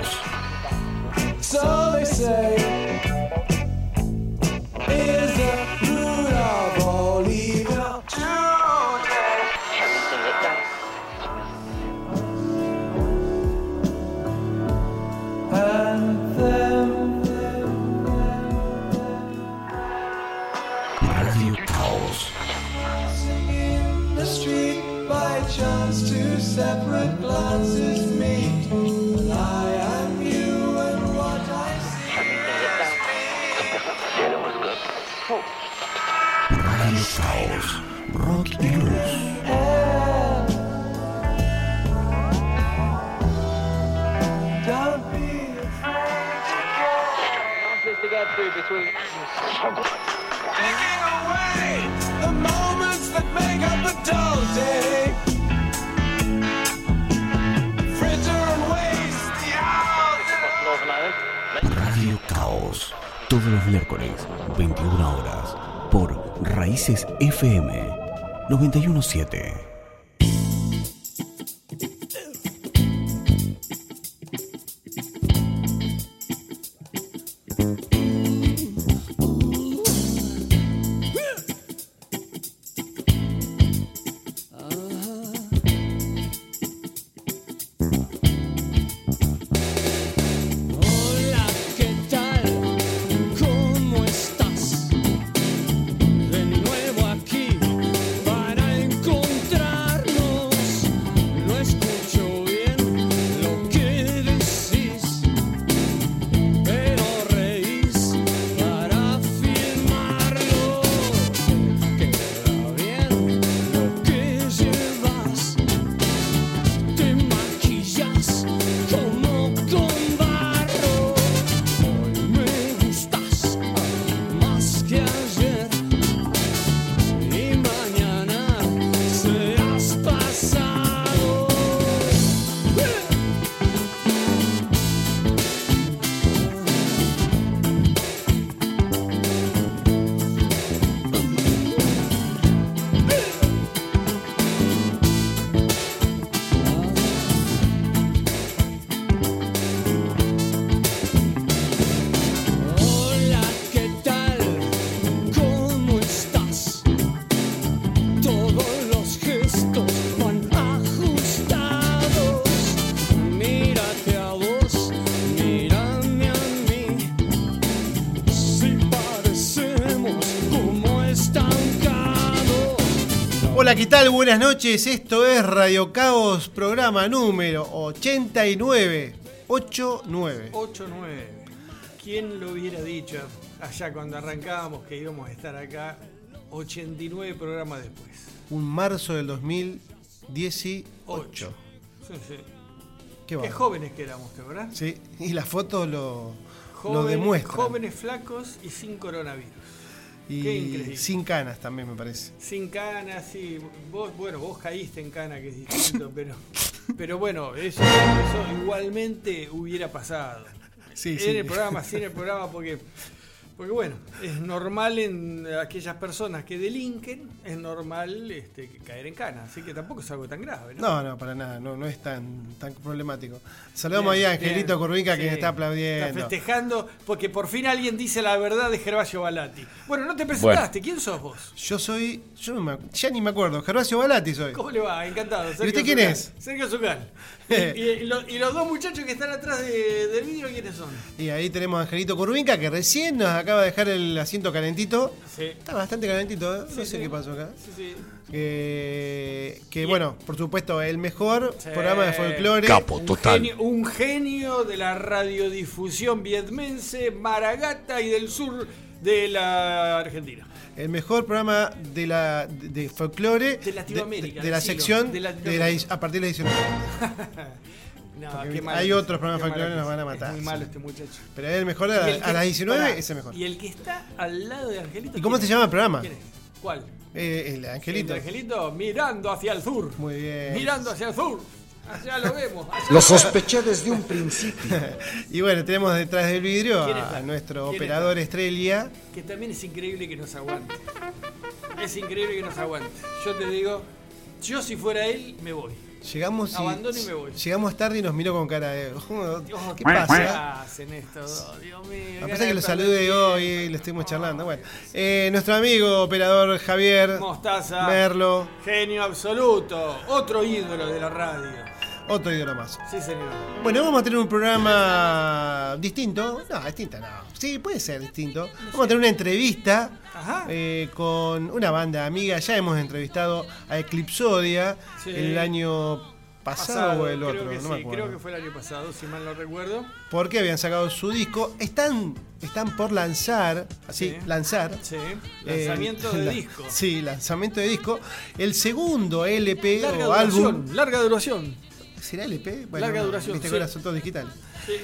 Caos. Miércoles, 21 horas. Por Raíces FM 917. Buenas noches. Esto es Radio Caos, programa número 89. 89. 8-9. ¿Quién lo hubiera dicho allá cuando arrancábamos que íbamos a estar acá 89 programas después? Un marzo del 2018. 8. Sí, sí. Qué, Qué jóvenes que éramos, ¿te verdad? Sí, y la foto lo, lo demuestra. jóvenes flacos y sin coronavirus. Y qué increíble. sin canas también, me parece. Sin canas, sí. Vos, bueno, vos caíste en cana, que es distinto, pero, pero bueno, eso, eso igualmente hubiera pasado. Sí, en sí. el programa, sí en el programa, porque, porque bueno, es normal en aquellas personas que delinquen, es normal este, caer en cana, así que tampoco es algo tan grave, ¿no? No, no, para nada, no, no es tan, tan problemático. Saludamos Bien, ahí a Angelito bien. Corvinca que Sí, está aplaudiendo. Está festejando porque por fin alguien dice la verdad de Gervasio Balati. Bueno, no te presentaste, ¿quién sos vos? Yo soy, yo no me, ya ni me acuerdo, Gervasio Balati soy. ¿Cómo le va? Encantado. Sergio usted quién Zucal. es? Sergio Zucal. Y, lo- y los dos muchachos que están atrás de- del vidrio, ¿quiénes son? Y ahí tenemos a Angelito Corvinca que recién nos acaba de dejar el asiento calentito. Sí. Está bastante calentito, ¿eh? no sé sí. qué pasó acá. Sí, sí. Que, que bueno, por supuesto, el mejor Sí. programa de folclore. Capo, Un total. genio, un genio de la radiodifusión vietmense, Maragata y del sur de la Argentina. El mejor programa de la de, de folclore De Latinoamérica, de, de la siglo, sección de la- a partir de la 19. No, qué malo hay otros programas folclóricos que nos van a matar, Es muy malo este muchacho. Pero el mejor a, el a que- las 19 pará, es el mejor. Y el que está al lado de Angelito. ¿Y cómo ¿quién se llama el programa? ¿Quién es? ¿Cuál? Eh, el Angelito. El Angelito mirando hacia el sur. Muy bien. Mirando hacia el sur. Allá lo vemos. allá Lo sospeché desde un principio. Y bueno, tenemos detrás del vidrio ¿Quién a, nuestro ¿Quién operador está? Estrella. Que también es increíble que nos aguante. Es increíble que nos aguante. Yo te digo, yo si fuera él, me voy. Llegamos y, Abandono y me voy. llegamos tarde y nos miró con cara de. "Oh, Dios, ¿Qué pasa? hacen estos dos? Dios mío. A pesar que lo salude hoy, tiempo. le estuvimos charlando. Bueno, eh, nuestro amigo operador Javier Mostaza. Merlo, Genio absoluto. Otro ídolo de la radio. Otro ídolo más. Sí, señor. Bueno, vamos a tener un programa distinto. No, distinto no. Sí, puede ser distinto. Vamos a tener una entrevista eh, con una banda amiga. Ya hemos entrevistado a Eclipsodia Sí. el año pasado, o el otro. que no sí, me acuerdo. creo que fue el año pasado, si mal no recuerdo. Porque habían sacado su disco. Están, están por lanzar, así, Sí. lanzar. Sí. eh, Lanzamiento de la- disco. Sí, lanzamiento de disco. El segundo LP Larga o duración. álbum. Larga duración. ¿Será LP? Larga duración, Viste sí. todos digitales. Sí.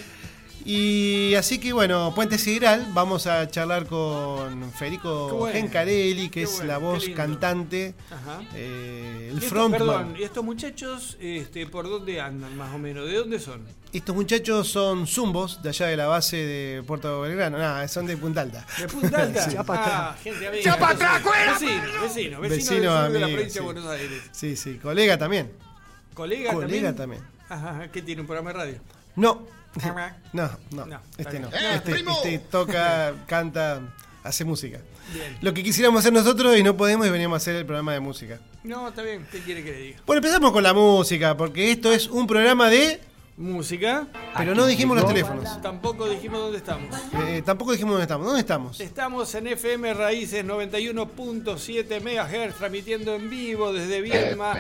Y así que bueno, Puente Sideral, vamos a charlar con Federico. Gencarelli, que es bueno, la voz cantante, Ajá. eh, el frontman. Perdón, ¿y estos muchachos este, por dónde andan más o menos? ¿De dónde son? Estos muchachos son zumbos de allá de la base de Puerto Belgrano, nada, son de Punta Alta. ¿De Punta Alta? Ya pa' ah, atrás. gente amiga. Ya pa' entonces, atrás. Vecino, vecino, vecino, Vecino de la provincia sí. de Buenos Aires. Sí, sí, colega también. ¿Colega, Colega también? también. ¿qué tiene un programa de radio? No, Ajá. no, no, No, está este no. bien. Este, este toca, canta, hace música. Bien. Lo que quisiéramos hacer nosotros y no podemos y veníamos a hacer el programa de música. No, está bien, ¿qué quiere que le diga? Bueno, empezamos con la música, porque esto es un programa de... Música, Pero no dijimos los teléfonos. tampoco dijimos dónde estamos. Eh, tampoco dijimos dónde estamos. ¿Dónde estamos? Estamos en FM Raíces 91.7 MHz, transmitiendo en vivo desde Viedma,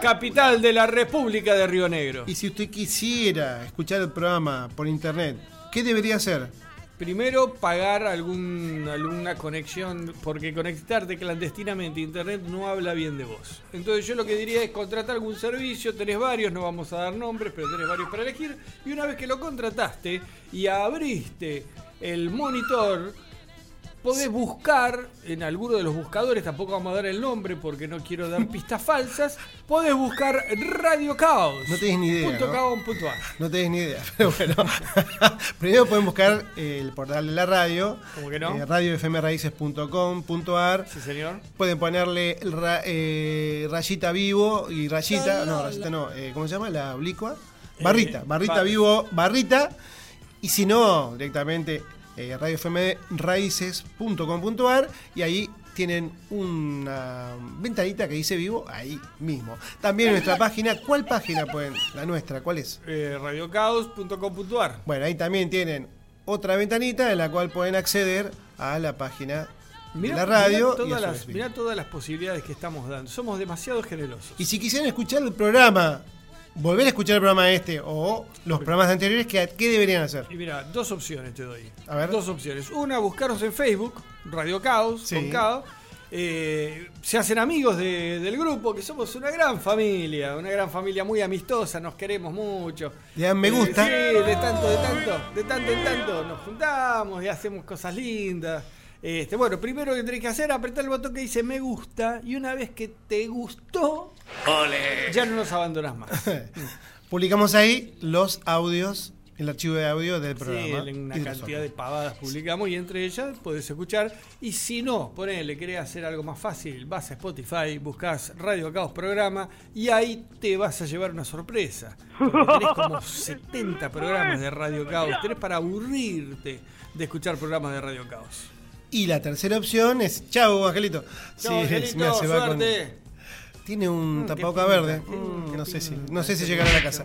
capital de la República de Río Negro. Y si usted quisiera escuchar el programa por internet, ¿qué debería hacer? Primero, pagar alguna conexión, porque conectarte clandestinamente a internet no habla bien de vos. Entonces yo lo que diría es contratar algún servicio, tenés varios, no vamos a dar nombres, pero tenés varios para elegir, y una vez que lo contrataste y abriste el monitor, podés buscar en alguno de los buscadores, tampoco vamos a dar el nombre porque no quiero dar pistas falsas, podés buscar Radio Caos. No tenés ni idea, punto ¿no? caos punto ar. No tenés ni idea, pero bueno. Primero pueden buscar eh, el portal de la radio, ¿Cómo que no? eh, radiofmraíces.com.ar. Sí, señor. Pueden ponerle ra- eh, rayita vivo y rayita, no, rayita no, eh, ¿cómo se llama? La oblicua. Barrita, barrita bar- vivo, barrita. Y si no, directamente eh, radiofmraíces.com.ar y ahí tienen una ventanita que dice vivo ahí mismo. También nuestra página, ¿cuál página pueden? La nuestra, ¿cuál es? Eh, radiocaos.com.ar. Bueno, ahí también tienen otra ventanita en la cual pueden acceder a la página de la radio. Mirá todas, las, mirá todas las posibilidades que estamos dando. Somos demasiado generosos. y si quisieran escuchar el programa, volver a escuchar el programa este o los programas anteriores, ¿qué, qué deberían hacer? Y mira, dos opciones te doy. A ver. Dos opciones. Una, buscarnos en Facebook, Radio Caos, Sí. con K. Eh, se hacen amigos de- del grupo, que somos una gran familia, una gran familia muy amistosa, nos queremos mucho. Le dan me gusta. sí, de tanto, de tanto, de tanto en tanto nos juntamos y hacemos cosas lindas. Este, bueno, primero que tenés que hacer es apretar el botón que dice me gusta y una vez que te gustó, ya no nos abandonas más. Publicamos ahí los audios, el archivo de audio del Sí, programa. en una y cantidad de pavadas publicamos y entre ellas podés escuchar. Y si no, ponele, querés hacer algo más fácil, vas a Spotify, buscas Radio Caos Programa y ahí te vas a llevar una sorpresa. Porque tenés como 70 programas de Radio Caos. Tenés para aburrirte de escuchar programas de Radio Caos. Y la tercera opción es. Chau, Angelito. Chau, Angelito, va con- suerte. Tiene un Mm, tapaboca verde. Mm, no sé si, no sé si llegará a la casa.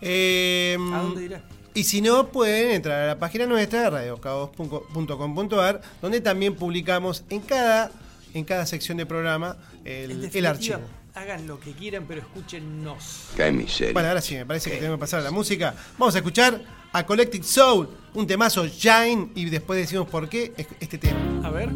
Eh, ¿A dónde irá? Y si no, pueden entrar a la página nuestra, radiocaos.com.ar, donde también publicamos en cada, en cada sección de programa En el, archivo. Hagan lo que quieran, pero escúchennos. Qué miseria. Bueno, ahora sí, me parece que tenemos que pasar a la música. Vamos a escuchar a Collective Soul, un temazo Shine, y después decimos por qué es- este tema. A ver.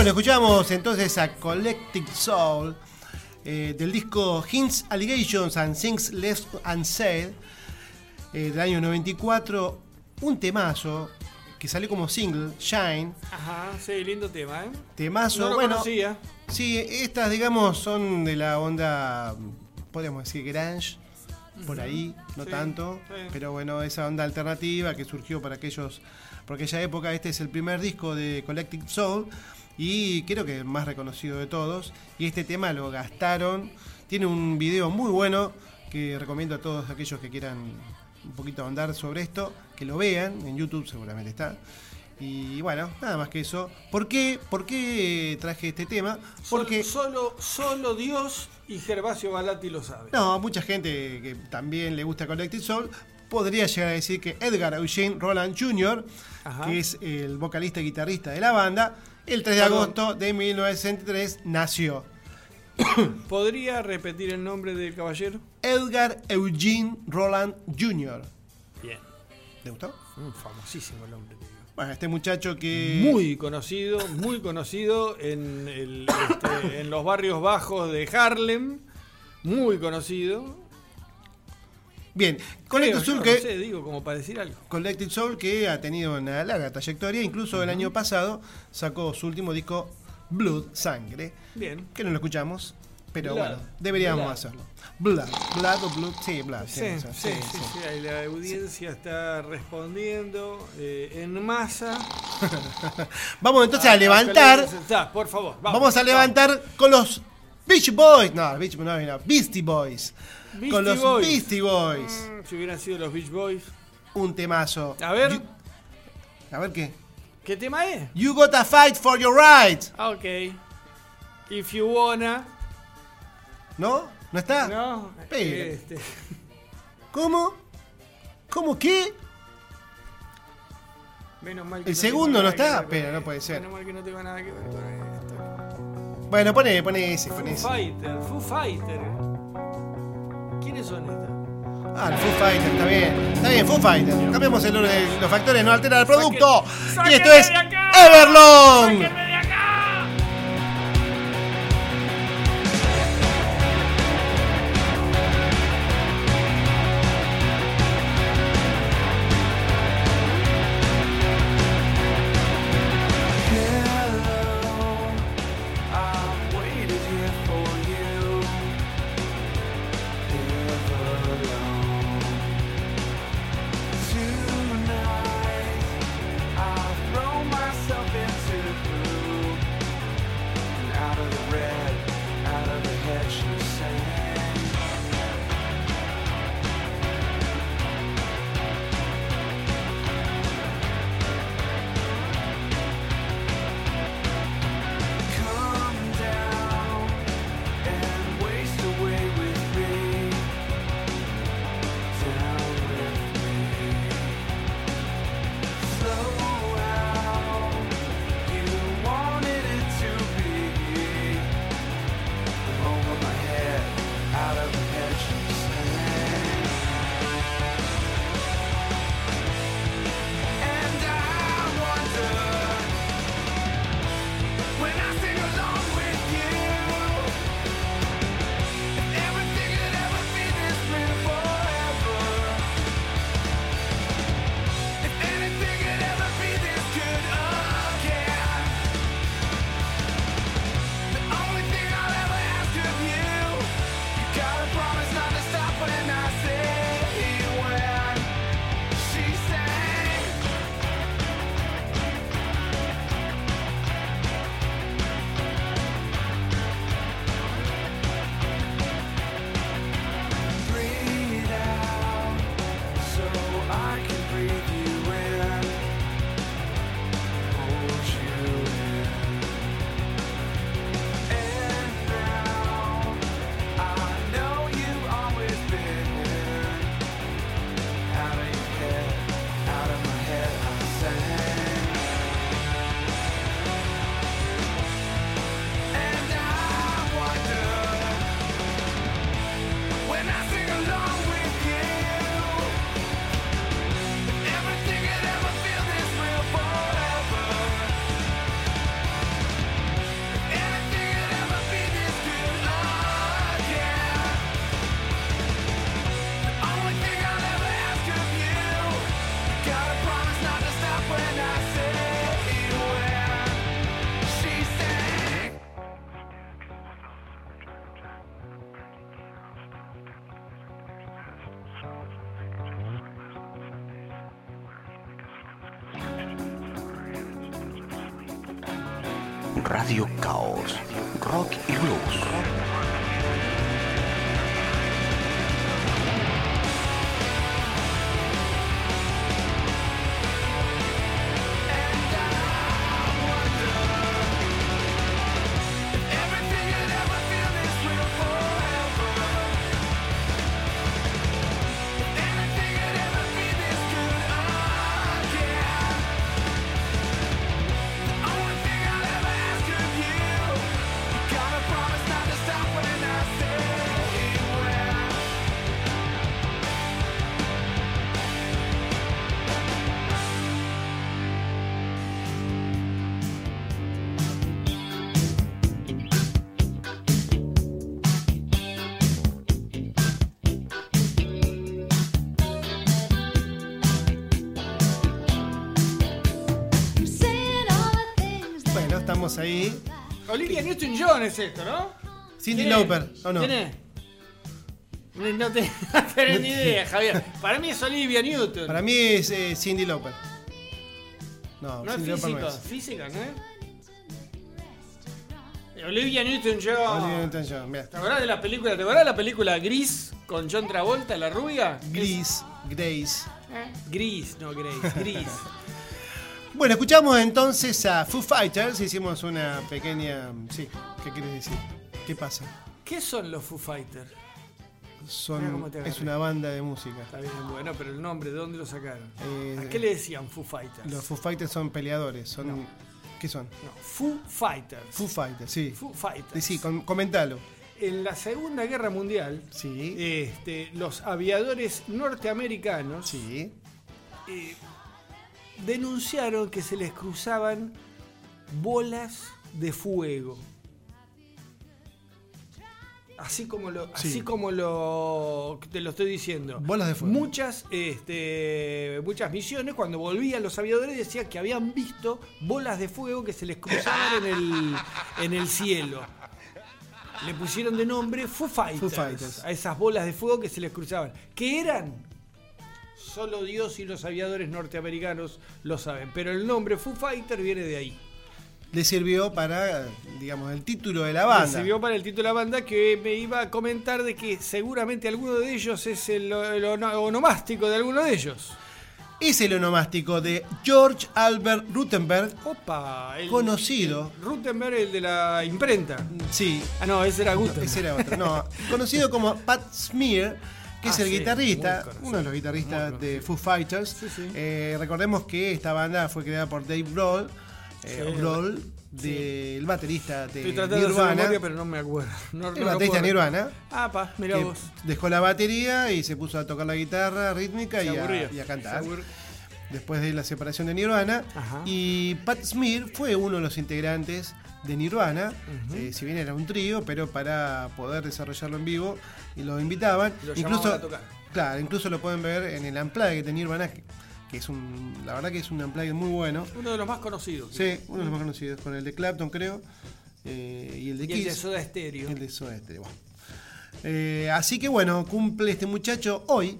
Bueno, escuchamos entonces a Collective Soul eh, del disco Hints, Allegations and Things Left Unsaid eh, del año 94. Un temazo que salió como single, Shine. Ajá, sí, lindo tema, ¿eh? Temazo, No lo bueno. conocía. Sí, estas, digamos, son de la onda, podríamos decir, grunge, por ahí, no Sí, tanto, sí. pero bueno, esa onda alternativa que surgió para aquellos, por aquella época, este es el primer disco de Collective Soul y creo que el más reconocido de todos, y este tema lo gastaron, tiene un video muy bueno que recomiendo a todos aquellos que quieran un poquito andar sobre esto, que lo vean, en YouTube seguramente está. Y bueno, nada más que eso. ¿Por qué, ¿Por qué traje este tema? Porque Solo, solo Dios y Gervasio Galati lo saben. no, mucha gente que también le gusta Collective Soul podría llegar a decir que Edgar Eugene Roland Jr., Ajá. que es el vocalista y guitarrista de la banda, el 3 de Perdón. agosto de 1963 nació. ¿Podría repetir el nombre del caballero? Edgar Eugene Roland Jr. Bien. ¿Te gustó? Un famosísimo el digo. Bueno, este muchacho que... Muy conocido, muy conocido en, el, este, en los barrios bajos de Harlem. Muy conocido. Bien, Collective Soul yo que... No sé, digo, como para decir algo. Collective Soul que ha tenido una larga trayectoria, incluso el año pasado sacó su último disco Blood, Sangre, Bien. que no lo escuchamos, pero Blood. bueno, deberíamos Blood. hacerlo. Blood, Blood o Blood, sí, Blood. Sí, sí, sí, la audiencia está respondiendo eh, en masa. Vamos entonces Ah, a levantar, Está, por favor, vamos. vamos a levantar con los Beach Boys. No, Beach Boys no, Beastie Boys. Beastie con los Boys. Beastie Boys. Mm, Si hubieran sido los Beach Boys. Un temazo. A ver. You- a ver qué. ¿Qué tema es? You gotta fight for your rights. Ah, ok. If you wanna. ¿No? ¿No está? No. Este, ¿Cómo? ¿Cómo qué? menos mal que ¿El no segundo no está? Espera, no puede ser. Menos mal que no tengo nada que ver con esto. Bueno, pone, pone ese, Foo pone ese. Fighter, Foo Fighter. ¿Quiénes son estas? Ah, el Foo Fighter, está bien. Está bien, Foo Fighter. Cambiamos el orden los factores, no altera el producto. Y esto es. Everlong. ¡Sáquenme Ahí. Olivia Newton-John es esto, ¿no? Cindy. Lauper, ¿o no? ¿Quién es? No no te- no tenés ni idea, Javier. Para mí es Olivia Newton. Para mí es eh, Cindy Lauper. No, no es Cyndi Lauper física, no es. física, ¿no es? Olivia Newton-John. Olivia Newton-John. ¿Te acordás de la película? ¿Te acordás de la película Gris con John Travolta, la rubia? Gris, Grace. Gris, no Grace, Gris. Bueno, escuchamos entonces a Foo Fighters. Hicimos una pequeña. Sí, ¿qué quieres decir? ¿Qué pasa? ¿Qué son los Foo Fighters? Son, es una banda de música. Está bien, bueno, pero el nombre, ¿de dónde lo sacaron? Eh, ¿A qué le decían Foo Fighters? Los Foo Fighters son peleadores. Son, No. ¿Qué son? No, Foo Fighters. Foo Fighters, sí. Foo Fighters. Sí, sí, com- comentalo. En la Segunda Guerra Mundial, Sí. este, los aviadores norteamericanos Sí. eh, denunciaron que se les cruzaban bolas de fuego. Así como lo, Sí. así como lo te lo estoy diciendo. Bolas de fuego. Muchas, este, muchas misiones, cuando volvían los aviadores, decían que habían visto bolas de fuego que se les cruzaban en el, en el cielo. Le pusieron de nombre Foo Fighters, Fighters. a esas bolas de fuego que se les cruzaban. ¿Qué eran? Solo Dios y los aviadores norteamericanos lo saben. Pero el nombre Foo Fighter viene de ahí. Le sirvió para, digamos, el título de la banda. sirvió para el título de la banda que me iba a comentar de que seguramente alguno de ellos es el, el ono- onomástico de alguno de ellos. Es el onomástico de George Albert Rutenberg. Opa, el, Conocido. el Rutenberg, el de la imprenta. Sí, Ah, no, ese era Gutenberg. ese era otro. No, conocido como Pat Smear, que Ah, es el sí, guitarrista, uno de los guitarristas de Foo Fighters. Sí, sí. Eh, recordemos que esta banda fue creada por Dave Grohl, eh, Sí. Grohl, del baterista de Estoy tratando de hacer Nirvana. memoria, pero no me acuerdo. No, el no baterista de Nirvana. Ah, pa, mira que vos. dejó la batería y se puso a tocar la guitarra rítmica y a, aburría. y a cantar. Después de la separación de Nirvana. Ajá. Y Pat Smear fue uno de los integrantes de Nirvana, eh, si bien era un trío, pero para poder desarrollarlo en vivo y lo invitaban. Lo incluso, a tocar. claro, incluso lo pueden ver en el Unplugged de Nirvana, que, que es un, la verdad que es un Unplugged muy bueno. Uno de los más conocidos. Sí, uno de los más conocidos, con el de Clapton creo, eh, y el de Y el de. Soda Stereo. El de Soda Stereo, bueno. Eh, así que bueno, cumple este muchacho hoy,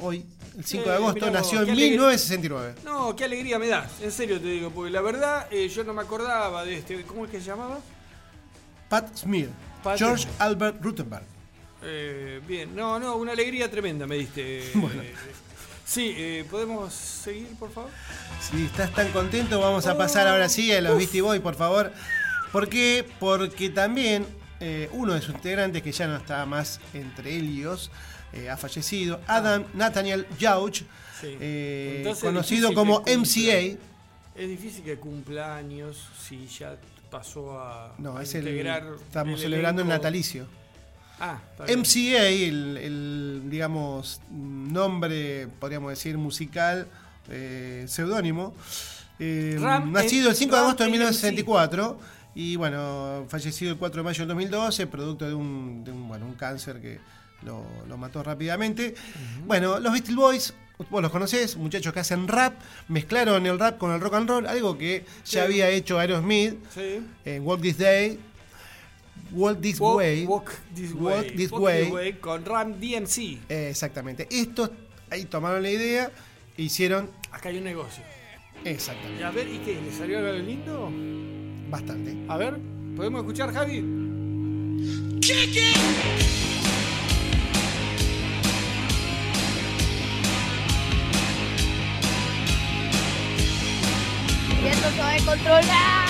hoy, el 5 de Eh, agosto, mirá vos, nació en alegría. 1969. No, qué alegría me da. En serio te digo, porque la verdad eh, yo no me acordaba de este. ¿Cómo es que se llamaba? Pat Smear, Pat George. Albert Rutenberg. Eh, bien, no, no, una alegría tremenda me diste. Bueno. Sí, ¿podemos seguir, por favor? Si estás tan contento, vamos a pasar ahora sí a los Beastie Boys, por favor. ¿Por qué? Porque también uno de sus integrantes, que ya no está más entre ellos, eh, ha fallecido, Adam Nathaniel Jauch, Sí. eh, Entonces, conocido como cumpla. MCA. Es difícil que cumpla años si ya pasó a, No, a es el. integrar. Estamos el celebrando el natalicio. Ah. MCA, el, el, digamos, nombre, podríamos decir, musical, eh, seudónimo, eh, nacido el 5 de agosto de MC. 1964 y bueno, fallecido el 4 de mayo del 2012, producto de un, de un, bueno, un cáncer que lo, lo mató rápidamente. Bueno, los Beastie Boys, vos los conocés, muchachos que hacen rap, mezclaron el rap con el rock and roll, algo que Sí. ya había hecho Aerosmith Sí. en Walk This Day. Walk This Walk, Way. Walk This Walk Way. This Walk Way. con Ram DMC. Eh, exactamente. Estos ahí tomaron la idea e hicieron Acá hay un negocio. Y exactamente. a ver, ¿y qué? ¿Le salió algo lindo? Bastante. A ver, ¿podemos escuchar, Javi? Y esto se va a controlar.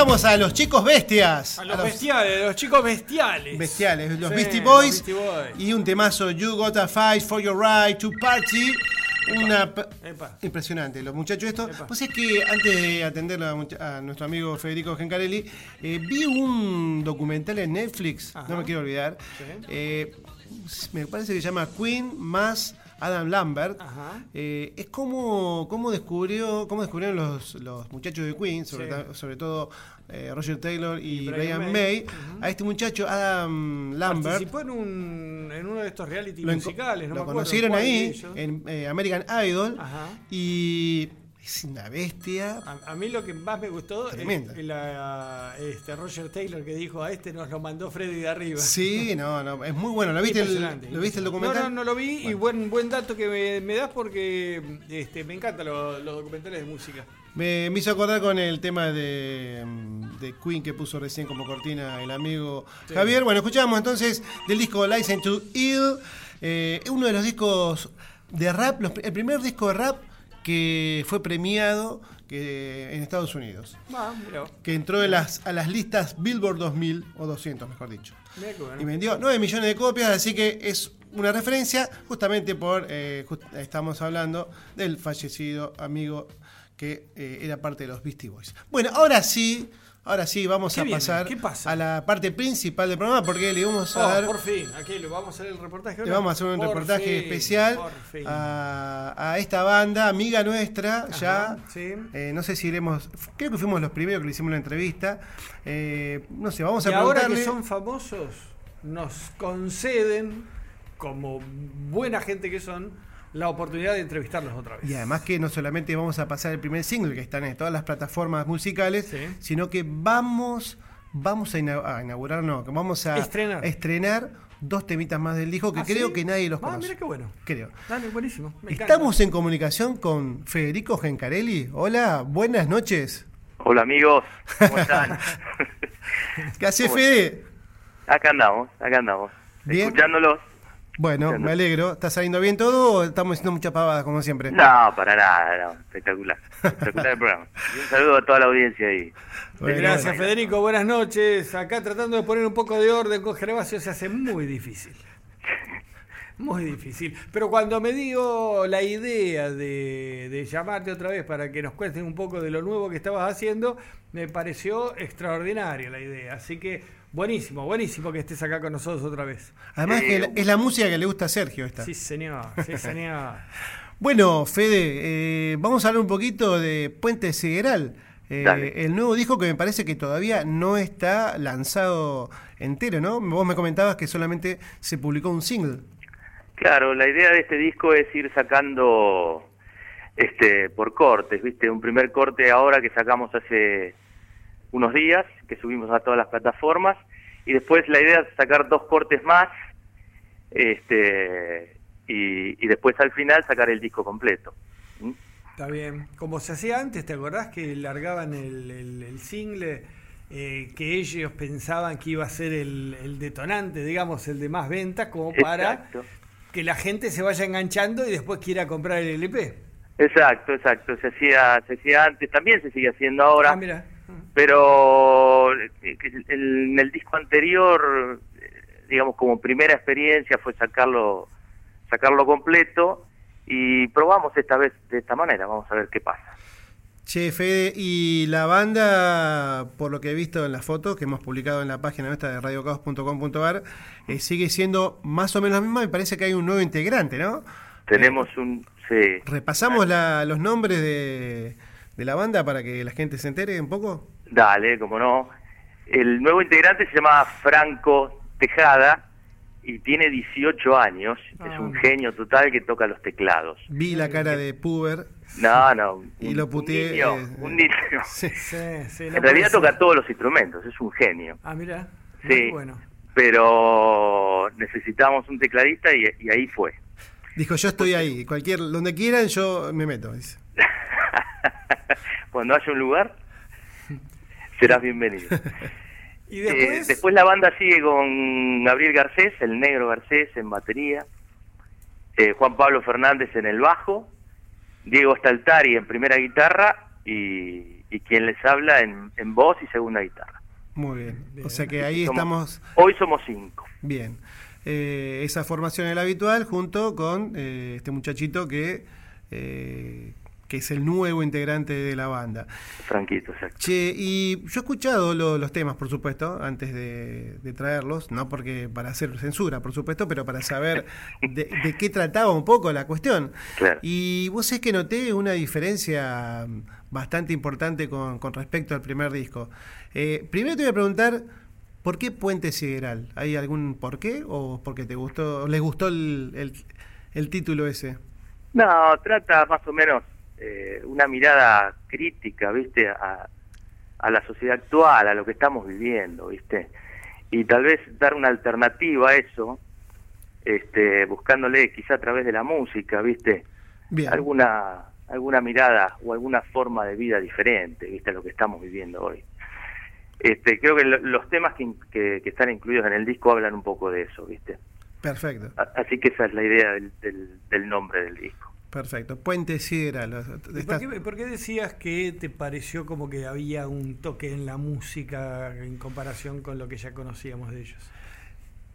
Escuchamos a los chicos bestias. A los bestiales, los chicos bestiales. Bestiales, los Sí, Beastie los Boys. Beastie Boys. Y un temazo, You Gotta Fight for Your Right to Party. Una Epa. impresionante, los muchachos estos. Epa. Pues es que antes de atender a, a nuestro amigo Federico Gencarelli, eh, vi un documental en Netflix, Ajá. no me quiero olvidar. Sí. eh, me parece que se llama Queen más Adam Lambert. Eh, es como, cómo descubrió, cómo descubrieron los, los muchachos de Queen, sobre, Sí. ta- sobre todo eh, Roger Taylor y, Y Brian, May, a este muchacho Adam Lambert. Participó en, un, en uno de estos reality Lo, musicales, no lo me acuerdo conocieron ahí en eh, American Idol Ajá. y es una bestia. A, a mí lo que más me gustó Tremenda. es la, este, Roger Taylor que dijo a este nos lo mandó Freddy de arriba. Sí, no, no, es muy bueno. ¿Lo viste, el, ¿lo viste el documental? No, no, no lo vi y buen, buen dato que me, me das porque este, me encantan los, los documentales de música. Me, me hizo acordar con el tema de, de Queen que puso recién como cortina el amigo Sí. Javier. Bueno, escuchamos entonces del disco License to Ill, eh, uno de los discos de rap, los- el primer disco de rap que fue premiado que, en Estados Unidos, Ah, que entró en las, a las listas Billboard 2000 o 200, mejor dicho. bueno. Y vendió 9 millones de copias, así que es una referencia justamente por, eh, just- estamos hablando del fallecido amigo que eh, era parte de los Beastie Boys. Bueno, ahora sí, ahora sí, vamos ¿Qué a viene? pasar a la parte principal del programa porque le vamos a Oh, dar... por fin, aquí le vamos a hacer el reportaje. Le ahora? vamos a hacer un Por reportaje fin, especial a, a esta banda, amiga nuestra, ya. sí. Eh, no sé si iremos. Creo que fuimos los primeros que le hicimos la entrevista. Eh, no sé, vamos a y ahora preguntarle. que son famosos, nos conceden, como buena gente que son, la oportunidad de entrevistarlos otra vez. Y además que no solamente vamos a pasar el primer single que están en todas las plataformas musicales, Sí. sino que vamos, vamos a, ina- a inaugurar, no, que vamos a Estrenar. estrenar dos temitas más del disco que ¿Ah, creo sí? que nadie los Ah, conoce. mira qué bueno. Creo. Dale, buenísimo. me encanta. Estamos en comunicación con Federico Gencarelli. Hola, buenas noches. Hola amigos, ¿cómo están? ¿Qué hace ¿Cómo Fede? acá andamos, acá andamos. Bien. Escuchándolos. Bueno, me alegro. ¿Está saliendo bien todo o estamos haciendo mucha pavada como siempre? No, para nada, no, espectacular. Espectacular el programa. Y un saludo a toda la audiencia ahí. Bueno, Gracias, bueno. Federico. Buenas noches. Acá tratando de poner un poco de orden con Gervasio se hace muy difícil. Muy difícil. Pero cuando me dio la idea de, de llamarte otra vez para que nos cuentes un poco de lo nuevo que estabas haciendo, me pareció extraordinaria la idea. Así que buenísimo, buenísimo que estés acá con nosotros otra vez. Además que la- es la música que le gusta a Sergio esta. Sí, señor, sí, señor. Bueno, Fede, eh, vamos a hablar un poquito de Puente Sideral. Eh, Dale. el nuevo disco que me parece que todavía no está lanzado entero, ¿no? Vos me comentabas que solamente se publicó un single. Claro, la idea de este disco es ir sacando este por cortes, ¿viste? Un primer corte ahora que sacamos hace unos días, que subimos a todas las plataformas, y después la idea es sacar dos cortes más, este y, y después al final sacar el disco completo. ¿Mm? Está bien. Como se hacía antes, ¿te acordás que largaban el, el- el single eh, que ellos pensaban que iba a ser el, el detonante, digamos, el de más ventas, como para que la gente se vaya enganchando y después quiera comprar el LP? Exacto, exacto. Se hacía, se hacía antes, también se sigue haciendo ahora. Ah, mira. Pero eh, en el disco anterior, eh, digamos como primera experiencia fue sacarlo, sacarlo completo y probamos esta vez de esta manera, vamos a ver qué pasa. Che, Fede, y la banda, por lo que he visto en las fotos que hemos publicado en la página nuestra de radiocaos.com.ar, eh, sigue siendo más o menos la misma. Me parece que hay un nuevo integrante, ¿no? Tenemos un... Sí. ¿Repasamos la- los nombres de, de la banda para que la gente se entere un poco? Dale, como no. El nuevo integrante se llama Franco Tejada y tiene 18 años. Ah. Es un genio total que toca los teclados. Vi la cara de Puber. No, no. Y un- lo un puteé, niño, eh, un niño. Sí. Sí, sí, no En realidad ser. toca todos los instrumentos, es un genio. Ah, mira. Sí, Bueno. pero necesitamos un tecladista y, y ahí fue. Dijo, yo estoy ahí. Cualquier, donde quieran, yo me meto. dice. Cuando haya un lugar, serás bienvenido. Y Eh, después, la banda sigue con Gabriel Garcés, el negro Garcés en batería, eh, Juan Pablo Fernández en el bajo, Diego Staltari en primera guitarra y, y quien les habla en, en voz y segunda guitarra. Muy bien. Bien. O sea que ahí Somos- estamos Hoy somos cinco. bien. Eh, esa formación es la habitual junto con este muchachito que, eh, que es el nuevo integrante de la banda. Franquito, exacto. Che, y yo he escuchado lo- los temas, por supuesto, antes de, de traerlos, no porque para hacer censura, por supuesto, pero para saber de, de qué trataba un poco la cuestión. Claro. Y vos es que noté una diferencia bastante importante con, con respecto al primer disco. Eh, primero te voy a preguntar, ¿por qué Puente Sideral? ¿Hay algún porqué o porque te gustó, les gustó el, el- el título ese? No, trata más o menos eh, una mirada crítica, ¿viste? A, a la sociedad actual, a lo que estamos viviendo, ¿viste? Y tal vez dar una alternativa a eso, este, buscándole quizá a través de la música, ¿viste? Bien. Alguna alguna mirada o alguna forma de vida diferente, ¿viste? A lo que estamos viviendo hoy. Este, creo que lo- los temas que, que, que están incluidos en el disco hablan un poco de eso, ¿viste? Perfecto, A- Así que esa es la idea del, del, del nombre del disco. Perfecto. Puente. ¿y ¿por, qué, por qué decías que te pareció como que había un toque en la música en comparación con lo que ya conocíamos de ellos?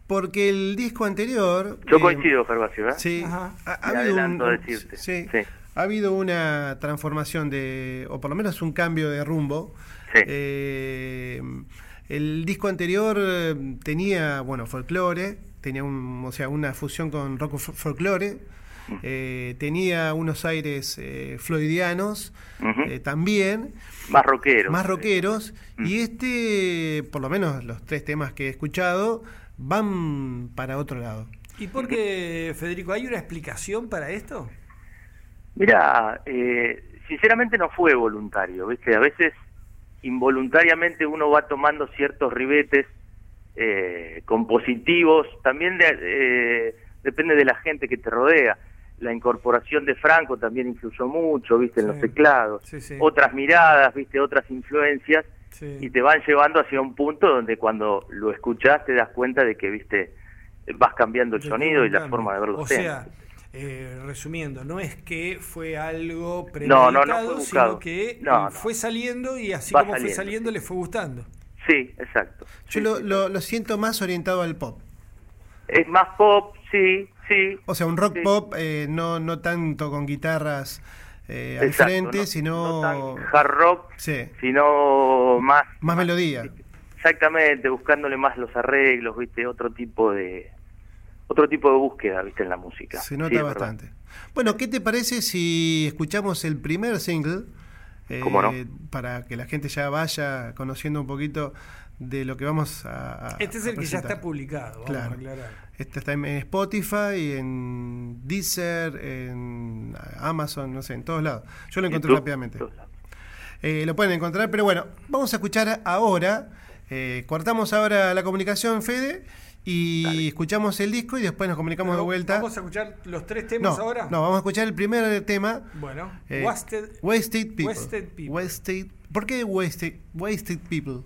Porque el disco anterior. Yo eh, coincido, Gervasio, ¿eh? Sí, Ajá. ha, habido un- decirte. sí, Sí. ha habido una transformación de, o por lo menos un cambio de rumbo. Sí. Eh, el disco anterior tenía, bueno, folclore, tenía un, o sea, una fusión con rock fol- folclore, eh, tenía unos aires eh, floydianos eh, también, Más rockero. más rockeros, Mm. y este, por lo menos los tres temas que he escuchado, van para otro lado. ¿Y por qué, Federico, hay una explicación para esto? Mira, eh, sinceramente no fue voluntario, ¿viste? A veces involuntariamente uno va tomando ciertos ribetes eh, compositivos, también de- eh, depende de la gente que te rodea. La incorporación de Franco también influyó mucho, ¿viste? En Sí. los teclados. Sí, sí. Otras miradas, ¿viste? Otras influencias. Sí. y te van llevando hacia un punto donde cuando lo escuchás te das cuenta de que viste vas cambiando el De sonido y la forma de ver los O temas. sea, eh, resumiendo, no es que fue algo premeditado, no, no fue buscado. sino que No, no. fue saliendo y así Va como fue saliendo, le fue gustando. sí, exacto. Yo Sí, lo, sí. lo- lo siento más orientado al pop. Es más pop, sí, sí. O sea, un rock Sí. pop eh, no, no tanto con guitarras eh, al frente, no- sino no tan hard rock, Sí. sino más más melodía. exactamente buscándole más los arreglos, viste, otro tipo de otro tipo de búsqueda, viste, en la música. Se nota bastante. Bueno, ¿qué te parece si escuchamos el primer single? Eh, ¿Cómo no? Para que la gente ya vaya conociendo un poquito de lo que vamos a. a- Este es a el que ya está publicado, vamos Claro. a aclarar. Este está en Spotify, en Deezer, en Amazon, no sé, en todos lados. Yo lo encontré rápidamente. Eh, lo pueden encontrar, pero bueno, vamos a escuchar ahora. eh, cortamos ahora la comunicación, Fede, y escuchamos el disco y después nos comunicamos de vuelta. ¿Vamos a escuchar los tres no, temas ahora? no, vamos a escuchar el primer tema. Bueno, eh, Wasted, Wasted People. Wasted People. Wasted- ¿Por qué Wasted, wasted People?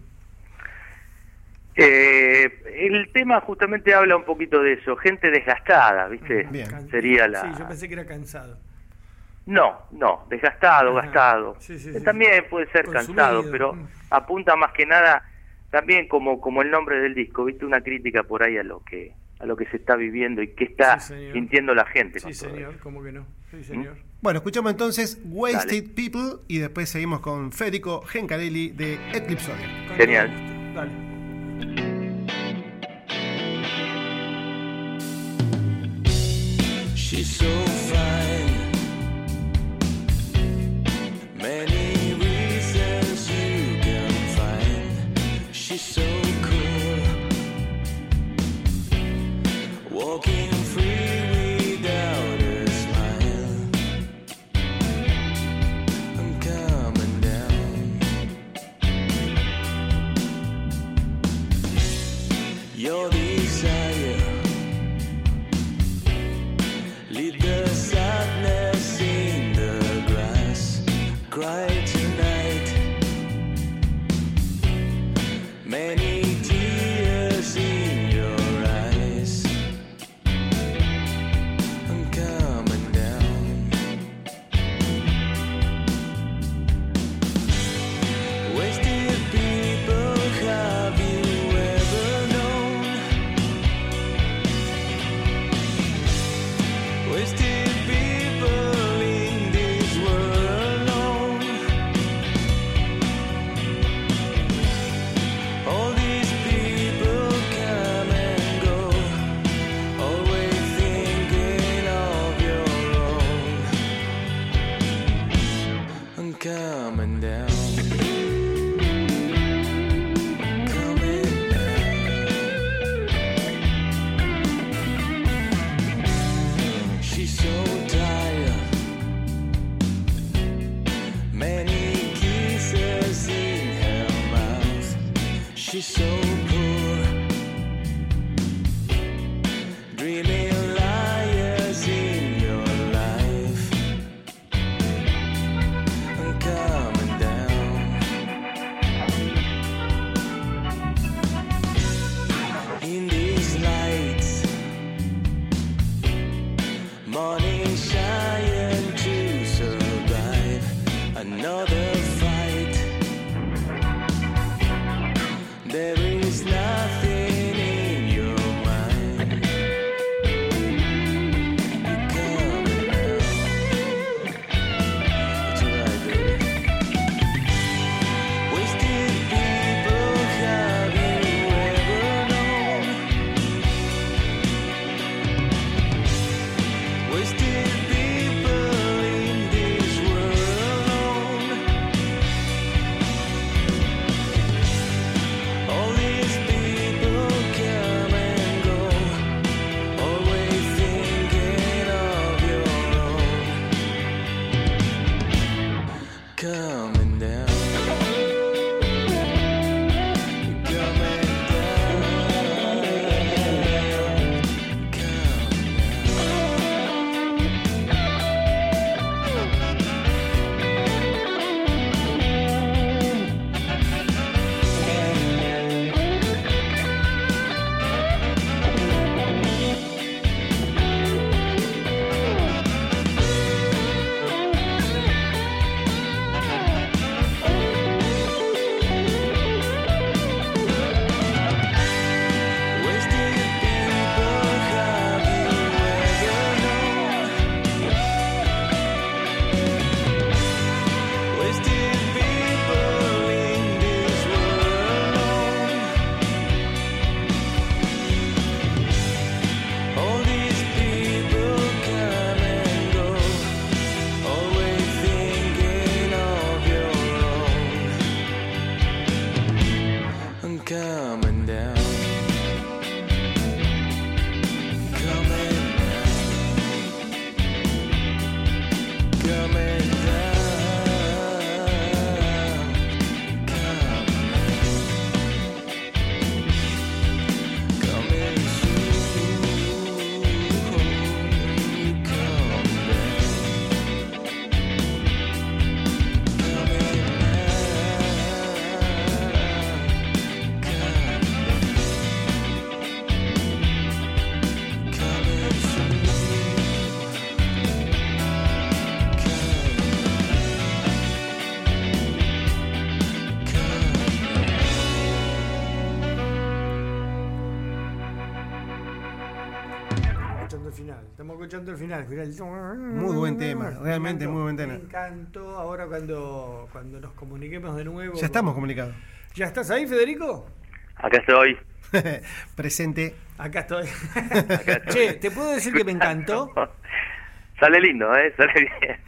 Eh, el tema justamente habla un poquito de eso, gente desgastada, ¿viste? Bien. Can- Sería la... Sí, yo pensé que era cansado. No, no, desgastado, Ajá. gastado. Sí, sí, Eh, sí. También puede ser Consumido. cansado, pero Mm. apunta más que nada también como como el nombre del disco, ¿viste? Una crítica por ahí a lo que a lo que se está viviendo y que está sintiendo la gente. Sí, señor. ¿cómo que no? Sí, señor. Bueno, escuchamos entonces Wasted People y después seguimos con Federico Gencarelli de. Con Genial. Dale. She's so fine. Many Your desire. Coming down. Escuchando el final. Muy buen tema, Me realmente muy buen tema. Me encantó. Ahora cuando, cuando nos comuniquemos de nuevo. Ya estamos comunicados. ¿Ya estás ahí, Federico? Acá estoy. Presente. Acá estoy. che, ¿te puedo decir que me encantó? Sale lindo, ¿eh? Sale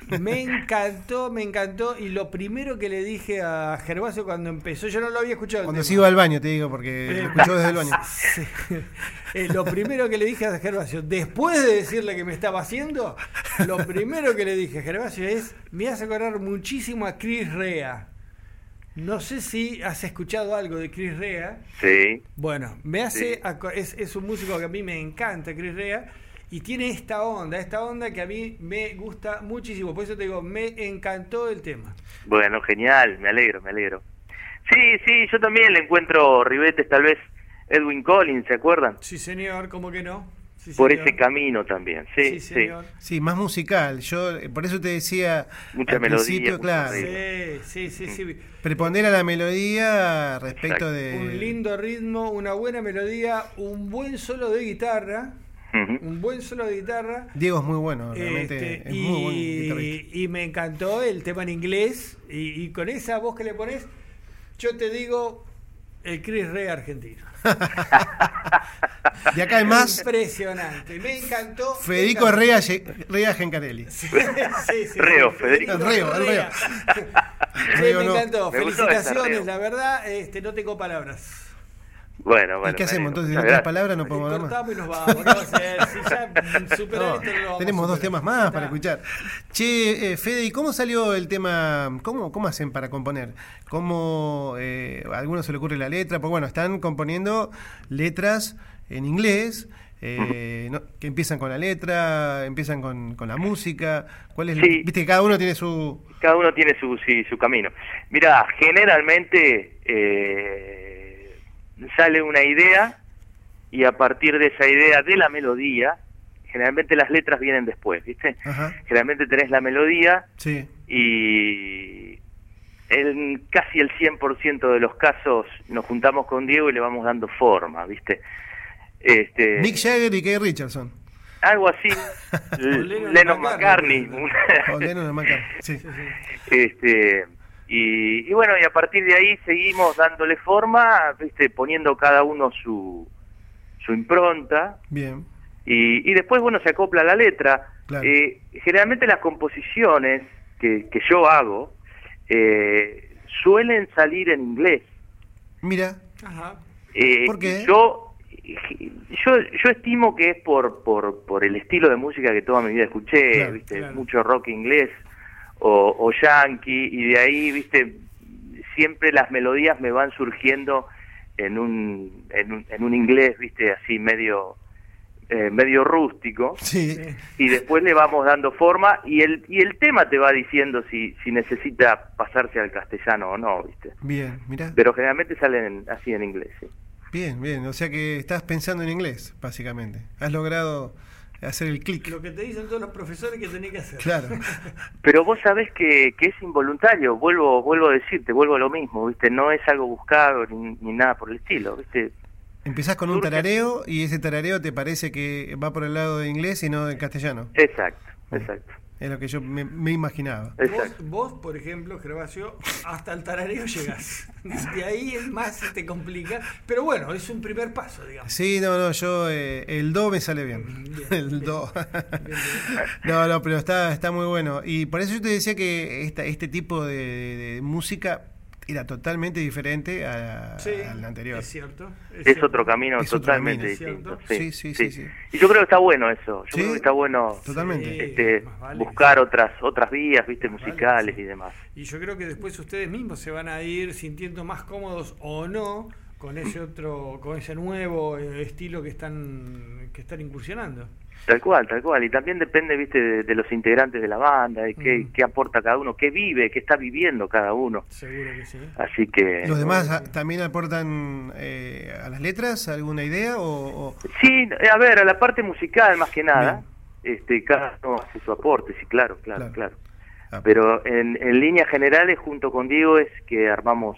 bien. Me encantó, me encantó. Y lo primero que le dije a Gervasio cuando empezó, yo no lo había escuchado. Cuando se iba al baño, te digo, porque Eh, lo escuchó desde el baño. Sí. Eh, lo primero que le dije a Gervasio, después de decirle que me estaba haciendo, lo primero que le dije a Gervasio es, me hace acordar muchísimo a Chris Rea. No sé si has escuchado algo de Chris Rea. Sí. Bueno, me hace Sí. es, es un músico que a mí me encanta, Chris Rea, y tiene esta onda, esta onda que a mí me gusta muchísimo. Por eso te digo, me encantó el tema. Bueno, genial, me alegro, me alegro. Sí, sí, yo también le encuentro ribetes, tal vez Edwin Collins, ¿se acuerdan? Sí, señor, ¿cómo que no? Sí, Por ese camino también, sí, Sí, sí. señor. Sí, más musical. Yo, eh, por eso te decía. Mucha al melodía, principio, mucha claro. Sí, sí, sí, sí. Prepondera la melodía respecto Exacto. de. Un lindo ritmo, una buena melodía, un buen solo de guitarra, Un buen solo de guitarra. Diego es muy bueno, realmente. este, es muy buen guitarrista. y, y me encantó el tema en inglés. Y, y con esa voz que le pones, yo te digo el Chris Rea argentino. De acá en más, Impresionante. Me encantó. Federico. Rea, Gencarelli. Sí, sí, sí, Reo, Federico. El Reo, el Reo. Me no. encantó. Me gustó esa, Felicitaciones, Reo. la verdad, este, no tengo palabras. Bueno, bueno. ¿Y qué hacemos entonces? ¿En otras palabras no podemos dar más? Cortamos y nos vamos. ¿qué va a hacer? Si ya superar No, esto no lo vamos a tenemos dos temas más para escuchar. Che, eh, Fede, ¿y cómo salió el tema? ¿Cómo, cómo hacen para componer? ¿Cómo eh, a algunos se le ocurre la letra? Pues bueno, están componiendo letras en inglés. eh, no- que empiezan con la letra, empiezan con, con la música. ¿Cuál es? Sí. Viste que cada uno tiene su. Cada uno tiene su, sí, su camino. Mira, generalmente eh, sale una idea y a partir de esa idea de la melodía, generalmente las letras vienen después, ¿viste? Ajá. Generalmente tenés la melodía Sí. y en casi el 100% de los casos nos juntamos con Diego y le vamos dando forma, ¿viste? Este, Nick Jagger y Kay Richardson. algo así, Lennon Lennon McCartney. McCartney. O Lennon y McCartney, Sí. este y, y bueno y a partir de ahí seguimos dándole forma viste poniendo cada uno su su impronta Bien. y, y después bueno se acopla la letra Claro. Eh, generalmente las composiciones que, que yo hago eh, suelen salir en inglés Mira. Ajá. Eh, ¿Por qué? Yo, yo, yo estimo que es por, por, por el estilo de música que toda mi vida escuché, Claro, ¿viste? claro. mucho rock inglés o, o yankee, y de ahí, viste, siempre las melodías me van surgiendo en un, en un, en un inglés, viste, así medio, eh, medio rústico, Sí. y después le vamos dando forma, y el, y el tema te va diciendo si, si necesita pasarse al castellano o no, viste. Bien, mira. Pero generalmente salen así en inglés, sí. Bien, bien. O sea que estás pensando en inglés, básicamente. Has logrado hacer el clic. Lo que te dicen todos los profesores que tenés que hacer. Claro. Pero vos sabés que, que es involuntario, vuelvo vuelvo a decirte, vuelvo a lo mismo, ¿viste? No es algo buscado ni, ni nada por el estilo, ¿viste? Empezás con un tarareo y ese tarareo te parece que va por el lado de inglés y no del castellano. Exacto, exacto, Es lo que yo me, me imaginaba. Vos, vos, por ejemplo, Gervasio, hasta el tarareo llegás. De ahí es más se te complica. Pero bueno, es un primer paso, digamos. Sí, no, no, yo eh, el do me sale bien. Bien, el bien. do. Bien, bien. no, no, pero está, está muy bueno. Y por eso yo te decía que esta, este tipo de, de- de música era totalmente diferente a- Sí, al anterior. es cierto. Es cierto. otro camino Es otro totalmente camino. distinto. Sí, Sí, sí, sí, sí. Y yo creo que está bueno eso, yo Sí, creo que está bueno Totalmente. Este, vale buscar otras otras vías, ¿viste? Más Musicales y demás. Y yo creo que después ustedes mismos se van a ir sintiendo más cómodos o no con ese otro, con ese nuevo eh, estilo que están, que están incursionando. Tal cual, tal cual. Y también depende, viste, de, de los integrantes de la banda, de qué, Mm. qué aporta cada uno, qué vive, qué está viviendo cada uno. Seguro que sí. Así que... ¿Los demás ah, también aportan eh, a las letras alguna idea o, o- Sí, a ver, a la parte musical más que nada, este, cada uno hace su aporte, sí, claro, claro, Claro. claro. Ah, Pero en, en líneas generales, junto con Diego, es que armamos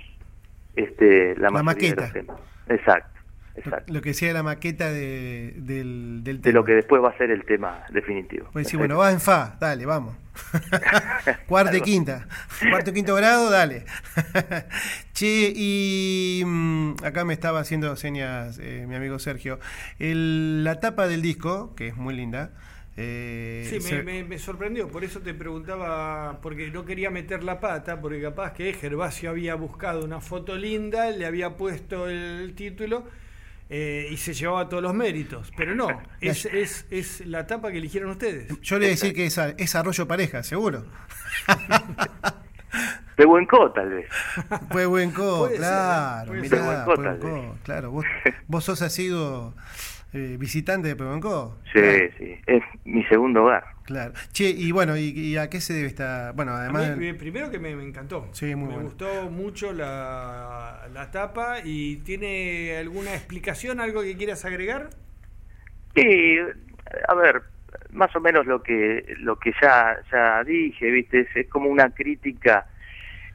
este, la, La mayoría de maqueta. los temas. Exacto. Exacto. Lo que decía la maqueta de, del, del De lo tema. que después va a ser el tema definitivo. Pues sí, bueno, vas en fa, dale, vamos. Cuarta y quinta. Cuarto y quinto grado, dale. che, y mm, acá me estaba haciendo señas eh, mi amigo Sergio. El- la tapa del disco, que es muy linda. eh, Sí, se- me, me- me sorprendió, por eso te preguntaba, porque no quería meter la pata, porque capaz que Gervasio había buscado una foto linda, le había puesto el título eh, y se llevaba todos los méritos. Pero no, es, es, es la tapa que eligieron ustedes. yo le voy a decir que es, a- es arroyo pareja, seguro. De buen co, tal vez. Fue ser, claro, mirá, ser. Pehuenco, Pehuenco, tal vez. claro. Vos, vos sos asiduo eh, visitante de Pehuenco. Sí, sí. Es mi segundo hogar. Claro. Che, y bueno, ¿y, y a qué se debe esta...? Bueno, A además... mí, primero que me, me encantó. Sí, muy me bueno. gustó mucho la, la tapa y tiene alguna explicación, algo que quieras agregar. Sí, a ver, más o menos lo que lo que ya ya dije, viste, es, es como una crítica,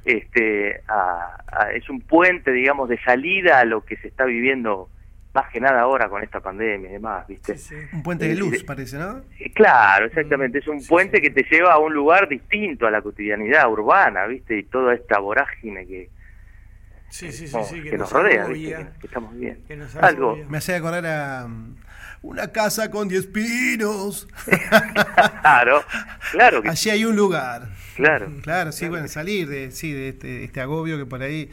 este, a, a- es un puente, digamos, de salida a lo que se está viviendo más que nada ahora con esta pandemia y demás, viste. Sí, sí. Un puente de Eh, luz, de- parece, ¿no? Eh, Claro, exactamente, es un Sí, puente sí. que te lleva a un lugar distinto a la cotidianidad urbana, viste, y toda esta vorágine que, Sí, sí, sí, no, sí, que nos rodea, viste, que, que estamos que nos Algo. Me hace acordar a... mm, Una casa con 10 pinos. claro, claro que Allí hay un lugar. claro. Claro, sí, bueno, salir de, sí, de este, este agobio que por ahí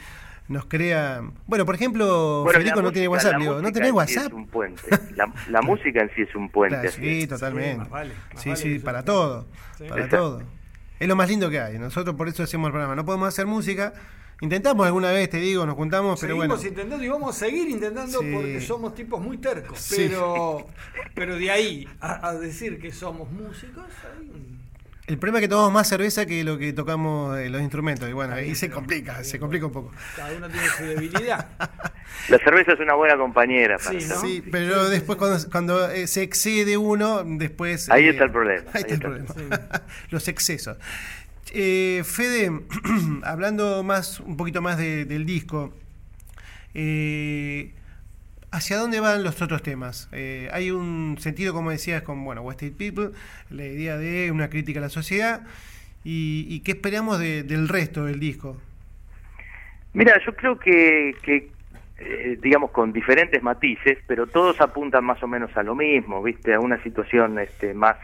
nos crea... Bueno, por ejemplo, Bueno, Federico no tiene WhatsApp, digo, ¿no música tenés en sí WhatsApp? es un puente. La, la música en sí es un puente. Claro, sí, es. totalmente. más vale, más sí, vale sí, que para todo. Sí. Para Exacto. todo. Es lo más lindo que hay. Nosotros por eso hacemos el programa. No podemos hacer música. Intentamos alguna vez, te digo, nos juntamos, pero Seguimos bueno. intentando y vamos a seguir intentando Sí. porque somos tipos muy tercos. Sí. Pero, pero de ahí a, a decir que somos músicos, hay un- El problema es que tomamos más cerveza que lo que tocamos eh, los instrumentos. Y bueno, ahí se complica, se complica un poco. cada uno tiene su debilidad. La cerveza es una buena compañera para Sí, ¿no? Sí, pero después cuando, cuando eh, se excede uno, después... Ahí eh, está el problema, Ahí está ahí el problema. Los excesos. Eh, Fede, hablando más un poquito más de- del disco, eh, ¿hacia dónde van los otros temas? Eh, hay un sentido, como decías, con bueno, West State People, la idea de una crítica a la sociedad, y, y qué esperamos de- del resto del disco. Mira, yo creo que, que eh, digamos, con diferentes matices, pero todos apuntan más o menos a lo mismo, ¿viste? A una situación este, más,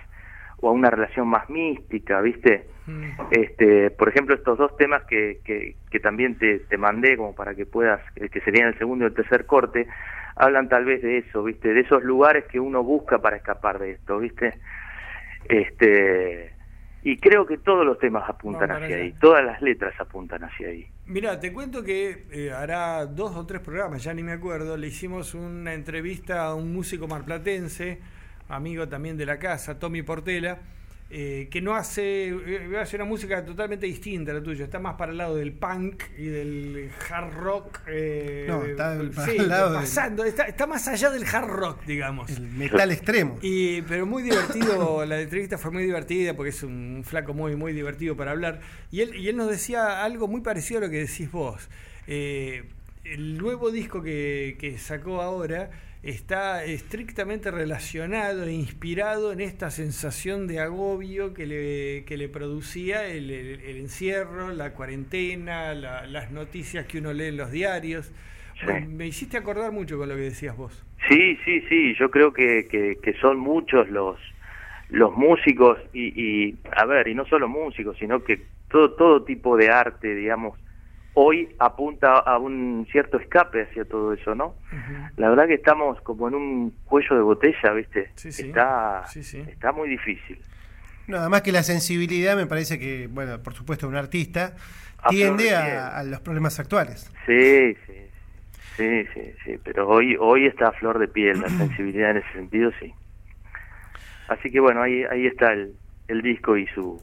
o a una relación más mística, ¿viste? Mm. Este, por ejemplo, estos dos temas que, que, que también te, te mandé como para que puedas, que serían el segundo y el tercer corte, hablan tal vez de eso, ¿viste? De esos lugares que uno busca para escapar de esto, ¿viste? Este, y creo que todos los temas apuntan para hacia ahí, todas las letras apuntan hacia ahí. Mira, te cuento que eh, hará dos o tres programas, ya ni me acuerdo, le hicimos una entrevista a un músico marplatense, amigo también de la casa, Tommy Portela, eh, que no hace, eh, hace una música totalmente distinta a la tuya, está más para el lado del punk y del hard rock. eh, No, está para sí, el lado del- pasando, está, está más allá del hard rock, digamos. El metal extremo. Y, pero muy divertido, la entrevista fue muy divertida porque es un flaco muy, muy divertido para hablar. Y él, y él nos decía algo muy parecido a lo que decís vos. Eh, el nuevo disco que, que sacó ahora está estrictamente relacionado e inspirado en esta sensación de agobio que le, que le producía el, el- el encierro, la cuarentena, la- las noticias que uno lee en los diarios. Sí. Me hiciste acordar mucho con lo que decías vos. Sí, sí, sí, yo creo que, que, que son muchos los los músicos y, y, a ver, y no solo músicos, sino que todo, todo tipo de arte, digamos, hoy apunta a un cierto escape hacia todo eso, ¿no? La verdad que estamos como en un cuello de botella, ¿viste? Sí, sí. Está, Sí, sí. está muy difícil. Nada más que la sensibilidad, me parece que, bueno, por supuesto, un artista tiende a los problemas actuales. Sí, sí, sí, sí, sí, pero hoy hoy está a flor de piel la sensibilidad en ese sentido, sí. Así que bueno, ahí ahí está el, el disco y su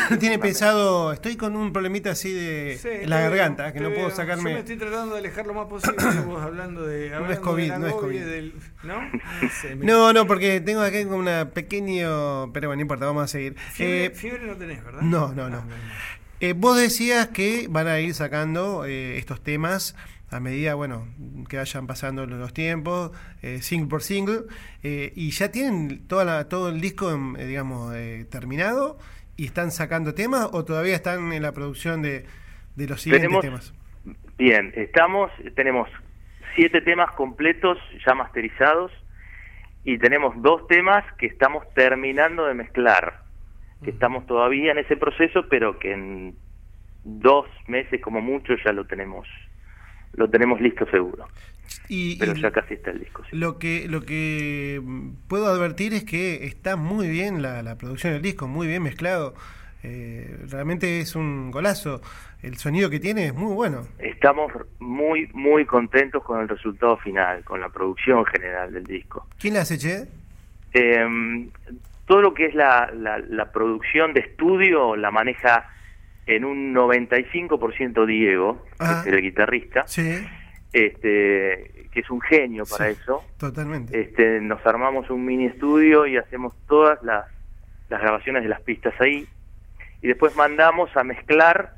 Tiene pensado, estoy con un problemita así de Sí, en la veo, garganta, que no puedo sacarme. Yo me estoy tratando de alejar lo más posible vos hablando de. hablando es COVID, no es COVID. del- ¿No? No sé, me- No, no, porque tengo acá como una pequeño, pero bueno, no importa, vamos a seguir. Fiebre, Eh, fiebre no tenés, ¿verdad? no, no, no. Ah, eh, vos decías que van a ir sacando eh, estos temas a medida, bueno, que vayan pasando los, los tiempos, eh, single por single, eh, y ya tienen toda la, todo el disco, em, eh, digamos, eh, terminado y están sacando temas o todavía están en la producción de, de los siguientes Tenemos- temas. Bien, estamos, tenemos siete temas completos ya masterizados y tenemos dos temas que estamos terminando de mezclar, que estamos todavía en ese proceso, pero que en dos meses como mucho ya lo tenemos, lo tenemos listo seguro. Y, Pero y ya casi está el disco. sí. lo que lo que puedo advertir es que está muy bien la, la producción del disco, muy bien mezclado. Eh, realmente es un golazo. El sonido que tiene es muy bueno. Estamos muy, muy contentos con el resultado final, con la producción general del disco. ¿Quién la hace, Che? Eh, todo lo que es la, la, la producción de estudio la maneja en un 95% Diego, que es el guitarrista, Sí, este, que es un genio para Sí. eso. totalmente. Este, nos armamos un mini estudio y hacemos todas las, las grabaciones de las pistas ahí. Y después mandamos a mezclar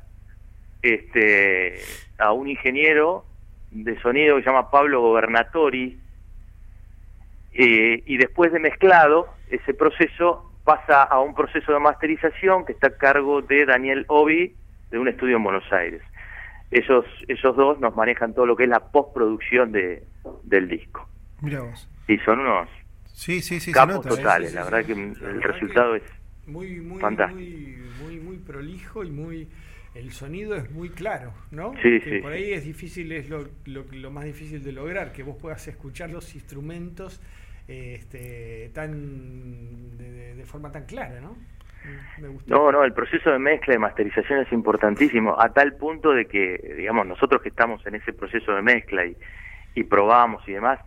este, a un ingeniero de sonido que se llama Pablo Gobernatori. Eh, y después de mezclado, ese proceso pasa a un proceso de masterización que está a cargo de Daniel Obi de un estudio en Buenos Aires. Esos, esos dos nos manejan todo lo que es la postproducción de, del disco. Mira vos. Y son unos Sí, sí, sí, capos nota. ¿eh? totales, Sí, sí, la verdad sí. que La el verdad resultado que- es Muy, muy, Fantástico. muy, muy, muy prolijo y muy. El sonido es muy claro, ¿no? Sí, Que sí, Por sí. ahí es difícil, es lo, lo, lo más difícil de lograr, que vos puedas escuchar los instrumentos eh, este, tan de forma tan clara, ¿no? Me gustó. No, no, el proceso de mezcla y masterización es importantísimo, a tal punto de que, digamos, nosotros que estamos en ese proceso de mezcla y, y probamos y demás,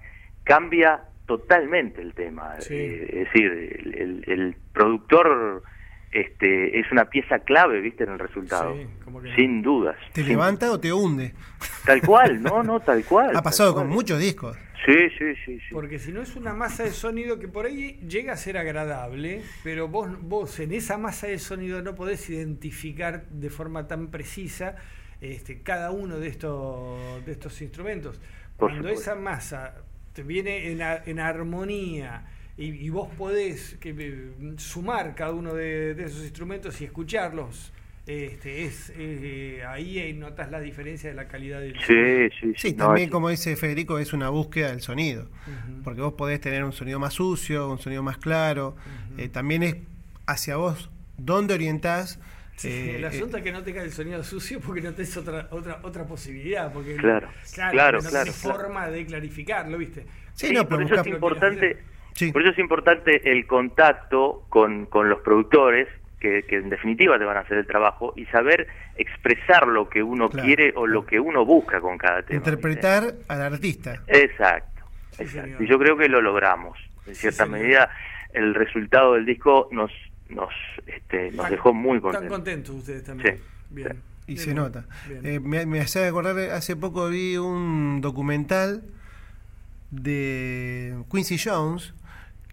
cambia totalmente el tema. Sí. Eh, es decir, el, el- el productor este, es una pieza clave, viste, en el resultado. Sí, como que no. Sin dudas. ¿Te sin- levanta o te hunde? Tal cual, no, no, tal cual. Ha pasado cual. con muchos discos. Sí, sí, sí, sí. Porque si no es una masa de sonido que por ahí llega a ser agradable, pero vos, vos en esa masa de sonido no podés identificar de forma tan precisa este, cada uno de estos, de estos instrumentos. Cuando esa masa te viene en, a- en armonía y, y vos podés que, eh, sumar cada uno de, de esos instrumentos y escucharlos, este, es eh, ahí eh, notas la diferencia de la calidad del Sí, sí, sí. Sí, no, también es- como dice Federico, es una búsqueda del sonido. Porque vos podés tener un sonido más sucio, un sonido más claro. Eh, también es hacia vos dónde orientás. Sí, eh, el eh, asunto es que no tenga el sonido sucio porque no tenés otra otra otra posibilidad. Porque Claro, claro, claro, no claro, tenés claro. forma de clarificarlo, ¿viste? Sí, Sí, no, por pero eso es importante, Sí. por eso es importante el contacto con, con los productores que, que en definitiva te van a hacer el trabajo y saber expresar lo que uno Claro, quiere o lo que uno busca con cada tema. interpretar al artista. Exacto, Sí, exacto. Y yo creo que lo logramos. En cierta medida el resultado del disco nos nos este, nos dejó muy Están contentos. contentos ustedes también. Sí, Bien. sí. Y Bien, se nota. bien. Eh, me, me hace acordar, hace poco vi un documental de Quincy Jones,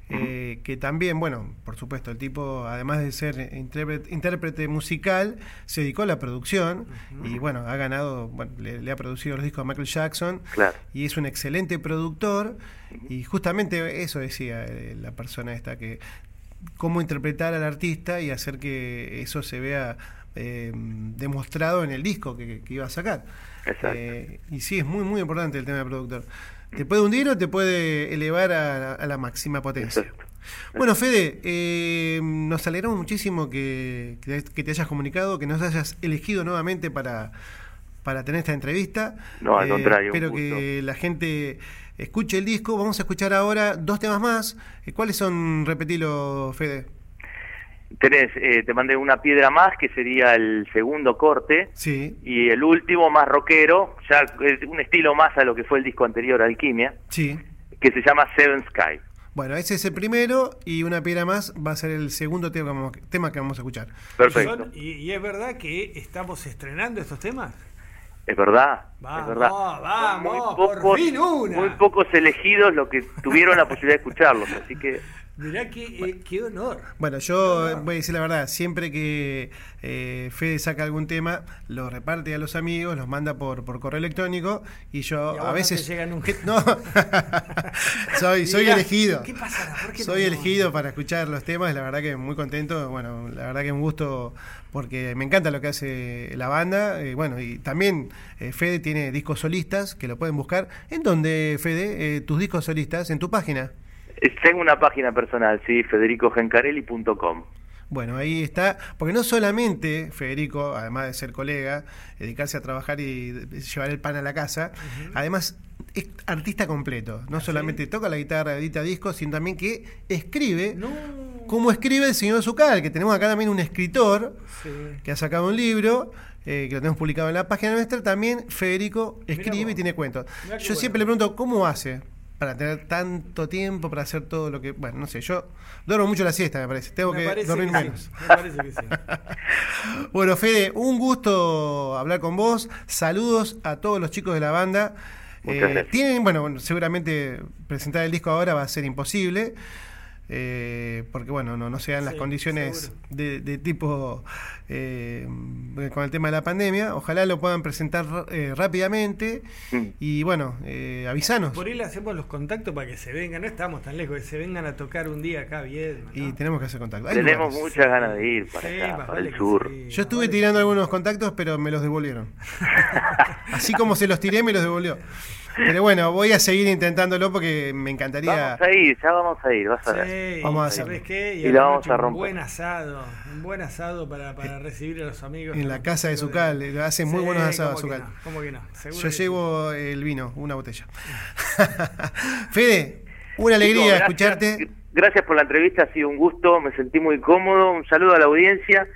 eh, que también, bueno, por supuesto, el tipo, además de ser intérprete, intérprete musical, se dedicó a la producción y, bueno, ha ganado, bueno, le, le ha producido los discos a Michael Jackson Claro. y es un excelente productor y justamente eso decía eh, la persona esta, que cómo interpretar al artista y hacer que eso se vea eh, demostrado en el disco que, que iba a sacar. Eh, y sí, es muy, muy importante el tema del productor. Te puede hundir o te puede elevar a, a la máxima potencia. Exacto. Bueno, Fede, eh, nos alegramos muchísimo que, te hayas comunicado, que nos hayas elegido nuevamente para, para tener esta entrevista. No, al Eh, contrario, Espero que la gente escuche el disco. Vamos a escuchar ahora dos temas más. Eh, ¿Cuáles son? Repetilo, Fede. Tenés, eh, te mandé una piedra más que sería el segundo corte. Sí, Y el último, más rockero, ya es un estilo más a lo que fue el disco anterior, Alquimia, sí. que se llama Seven Sky. Bueno, ese es el primero y una piedra más va a ser el segundo tema que vamos, tema que vamos a escuchar. Perfecto. Son- y, y es verdad que estamos estrenando estos temas. Es verdad, Vamos, es verdad. vamos, por fin una. Muy pocos elegidos los que tuvieron la posibilidad de escucharlos, así que Mirá qué, eh, qué honor. Bueno, yo eh, voy a decir la verdad, siempre que eh, Fede saca algún tema, lo reparte a los amigos, los manda por, por correo electrónico y yo Y a a no veces... llega nunca. No, soy, soy Mirá, elegido. ¿Qué pasará? ¿Por qué Soy no? elegido para escuchar los temas, la verdad que muy contento, bueno, la verdad que un gusto porque me encanta lo que hace la banda, y bueno, y también eh, Fede tiene discos solistas que lo pueden buscar. ¿En dónde, Fede, eh, tus discos solistas? ¿En tu página? Eh, Tengo una página personal, sí, federicogencarelli.com. Bueno, ahí está, porque no solamente Federico, además de ser colega, dedicarse a trabajar y llevar el pan a la casa, además es artista completo, no solamente toca la guitarra, edita discos, sino también que escribe, No. como escribe el señor Zucal, que tenemos acá también un escritor Sí. que ha sacado un libro. eh, que lo tenemos publicado en la página nuestra, también Federico escribe y tiene cuentos. Yo bueno. siempre le pregunto, ¿cómo hace para tener tanto tiempo para hacer todo lo que... Bueno, no sé, yo duermo mucho la siesta, me parece. Tengo Me que parece dormir que sí, menos. me parece que sí. Bueno, Fede, un gusto hablar con vos. Saludos a todos los chicos de la banda. Eh, tienen, bueno, bueno, seguramente presentar el disco ahora va a ser imposible. Eh, porque bueno, no, no se dan las condiciones de, de tipo eh, con el tema de la pandemia. Ojalá lo puedan presentar eh, rápidamente Mm. y bueno, eh, avisanos. Por ahí le hacemos los contactos para que se vengan, no estamos tan lejos, que se vengan a tocar un día acá bien. Y tenemos que hacer contacto. Hay Tenemos lugares. muchas ganas de ir para Sí, acá, más para vale el sur. sí, Yo estuve vale tirando algunos contactos, pero me los devolvieron. Así como se los tiré, me los devolvió. Pero bueno, voy a seguir intentándolo porque me encantaría. Vamos a ir, ya vamos a ir, vas a ver. Sí, Vamos a ¿sabés hacerlo. qué? Y lo vamos a Un romper. buen asado, un buen asado para, para recibir a los amigos. En la casa de Zucal, eh, hace muy Sí, buenos asados ¿cómo que Zucal. no? ¿Cómo que no? Seguro Yo que sí. llevo el vino, una botella. Fede, una alegría gracias- escucharte. Gracias por la entrevista, ha sido un gusto, me sentí muy cómodo. Un saludo a la audiencia.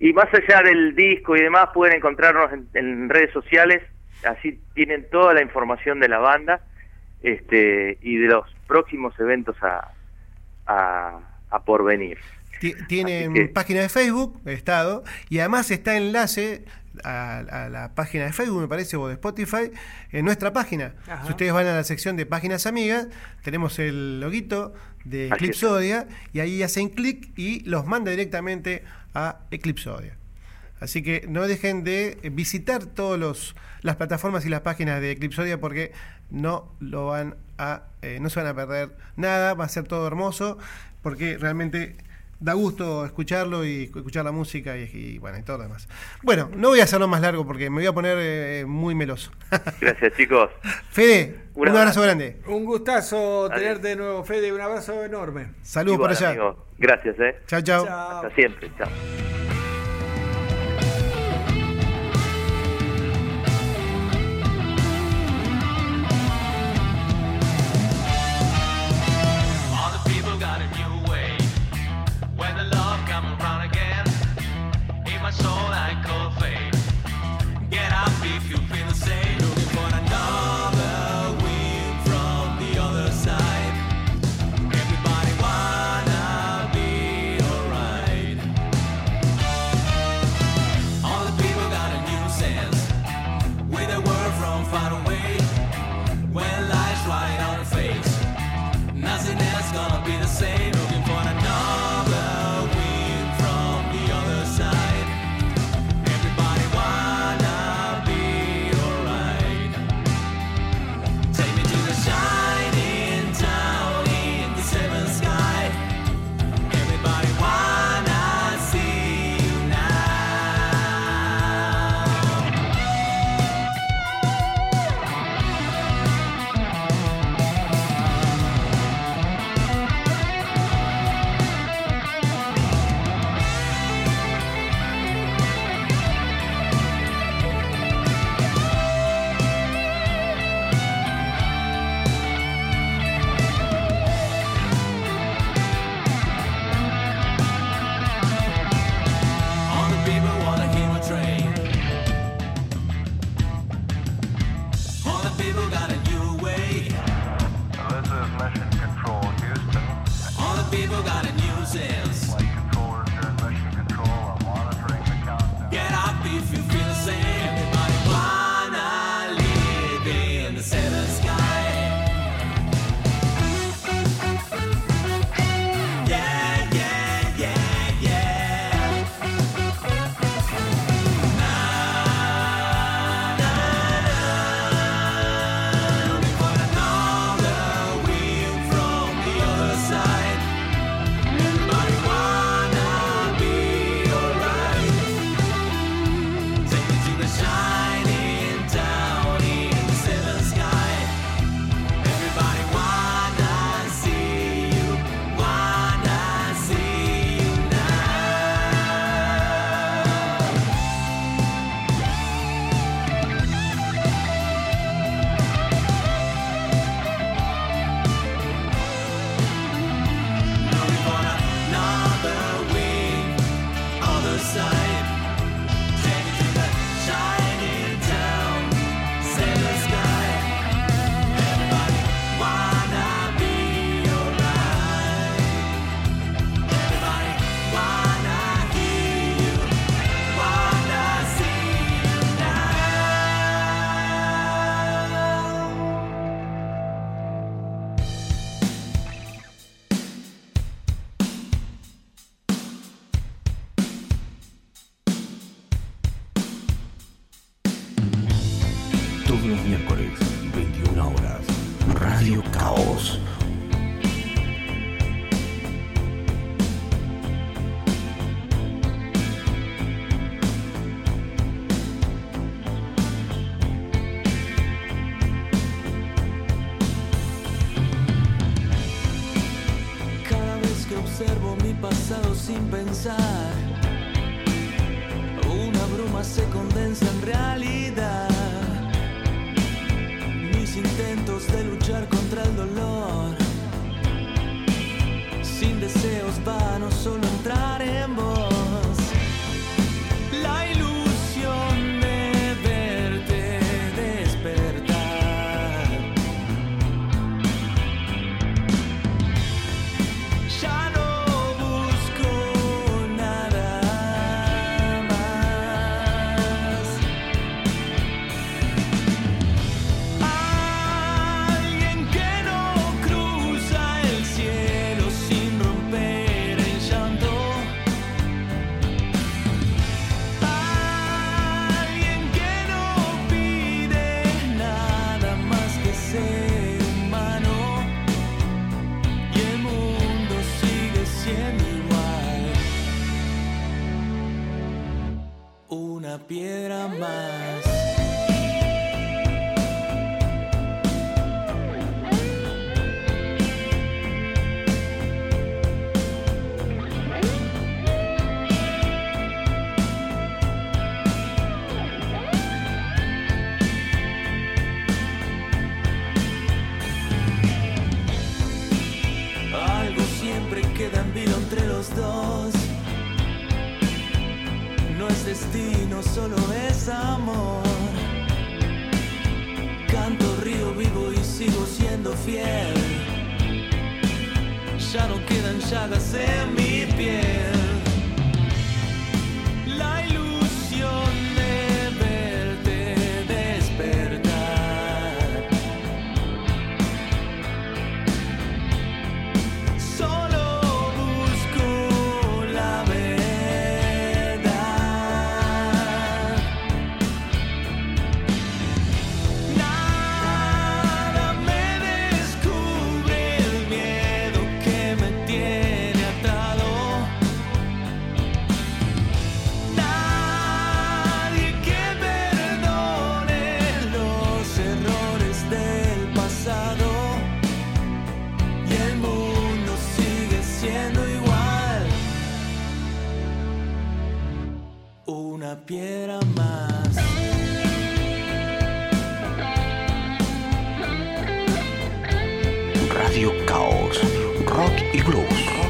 Y más allá del disco y demás, pueden encontrarnos en, en redes sociales. Así tienen toda la información de la banda este, y de los próximos eventos a, a, a por venir. Ti- Tienen que- página de Facebook, Estado, y además está enlace a, a la página de Facebook, me parece, o de Spotify, en nuestra página. Ajá. Si ustedes van a la sección de páginas amigas, tenemos el loguito de Eclipsodia, y ahí hacen clic y los manda directamente a Eclipsodia. Así que no dejen de visitar todas las plataformas y las páginas de Eclipsodia porque no lo van a, eh, no se van a perder nada, va a ser todo hermoso, porque realmente da gusto escucharlo y escuchar la música y, y, bueno, y todo lo demás. Bueno, no voy a hacerlo más largo porque me voy a poner eh, muy meloso. Gracias, chicos. Fede, Un un, abrazo grande. Un gustazo Adiós. tenerte de nuevo, Fede. Un abrazo enorme. Saludos por allá. amigo. Gracias, eh. Chao, chao. Chao. Hasta siempre. Chao. Piedra. Radio Caos. Rock y blues.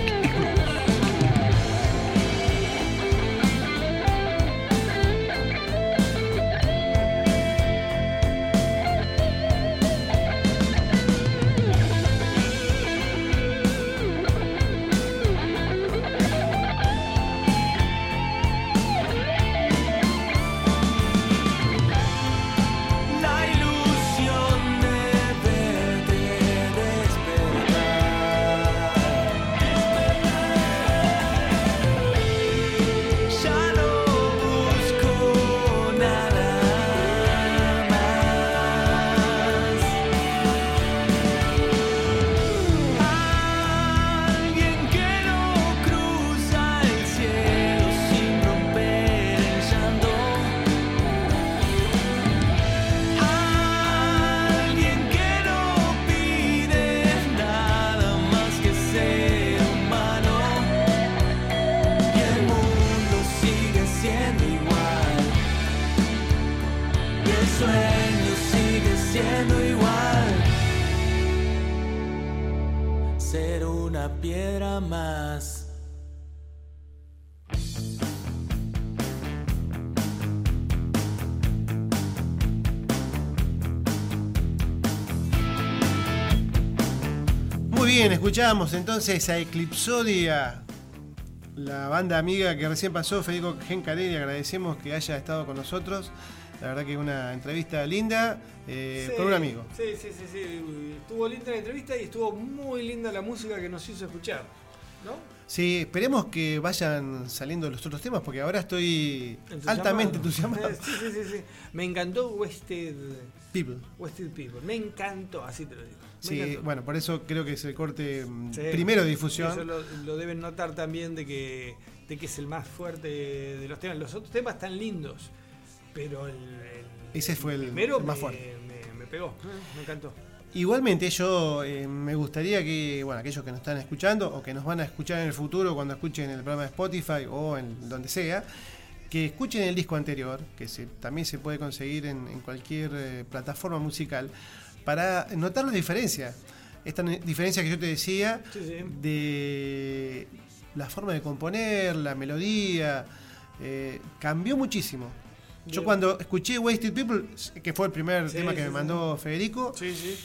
Escuchábamos entonces a Eclipsodia, la banda amiga que recién pasó, Federico Gencarelli, agradecemos que haya estado con nosotros. La verdad que una entrevista linda eh, Sí, con un amigo. Sí, sí, sí, sí. Estuvo linda la entrevista y estuvo muy linda la música que nos hizo escuchar. ¿No? Sí, esperemos que vayan saliendo los otros temas porque ahora estoy altamente entusiasmado. Sí, sí, sí, sí. Me encantó Wasted, People. Wasted People. Me encantó, así te lo digo. Sí, bueno, por eso creo que es el corte mm, Sí. primero de difusión. Eso lo, lo deben notar también de que, de que es el más fuerte de los temas. Los otros temas están lindos, pero el, el- Ese fue el- primero el más me- fuerte. Me, me pegó, me encantó. Igualmente yo eh, me gustaría que, bueno, aquellos que nos están escuchando o que nos van a escuchar en el futuro cuando escuchen el programa de Spotify o en donde sea, que escuchen el disco anterior, que se- también se puede conseguir en, en cualquier eh, plataforma musical, para notar la diferencia. Esta diferencia que yo te decía Sí, sí. de la forma de componer, la melodía, eh, cambió muchísimo. Yo cuando escuché Wasted People, que fue el primer Sí, tema que me y Federico, Sí, sí,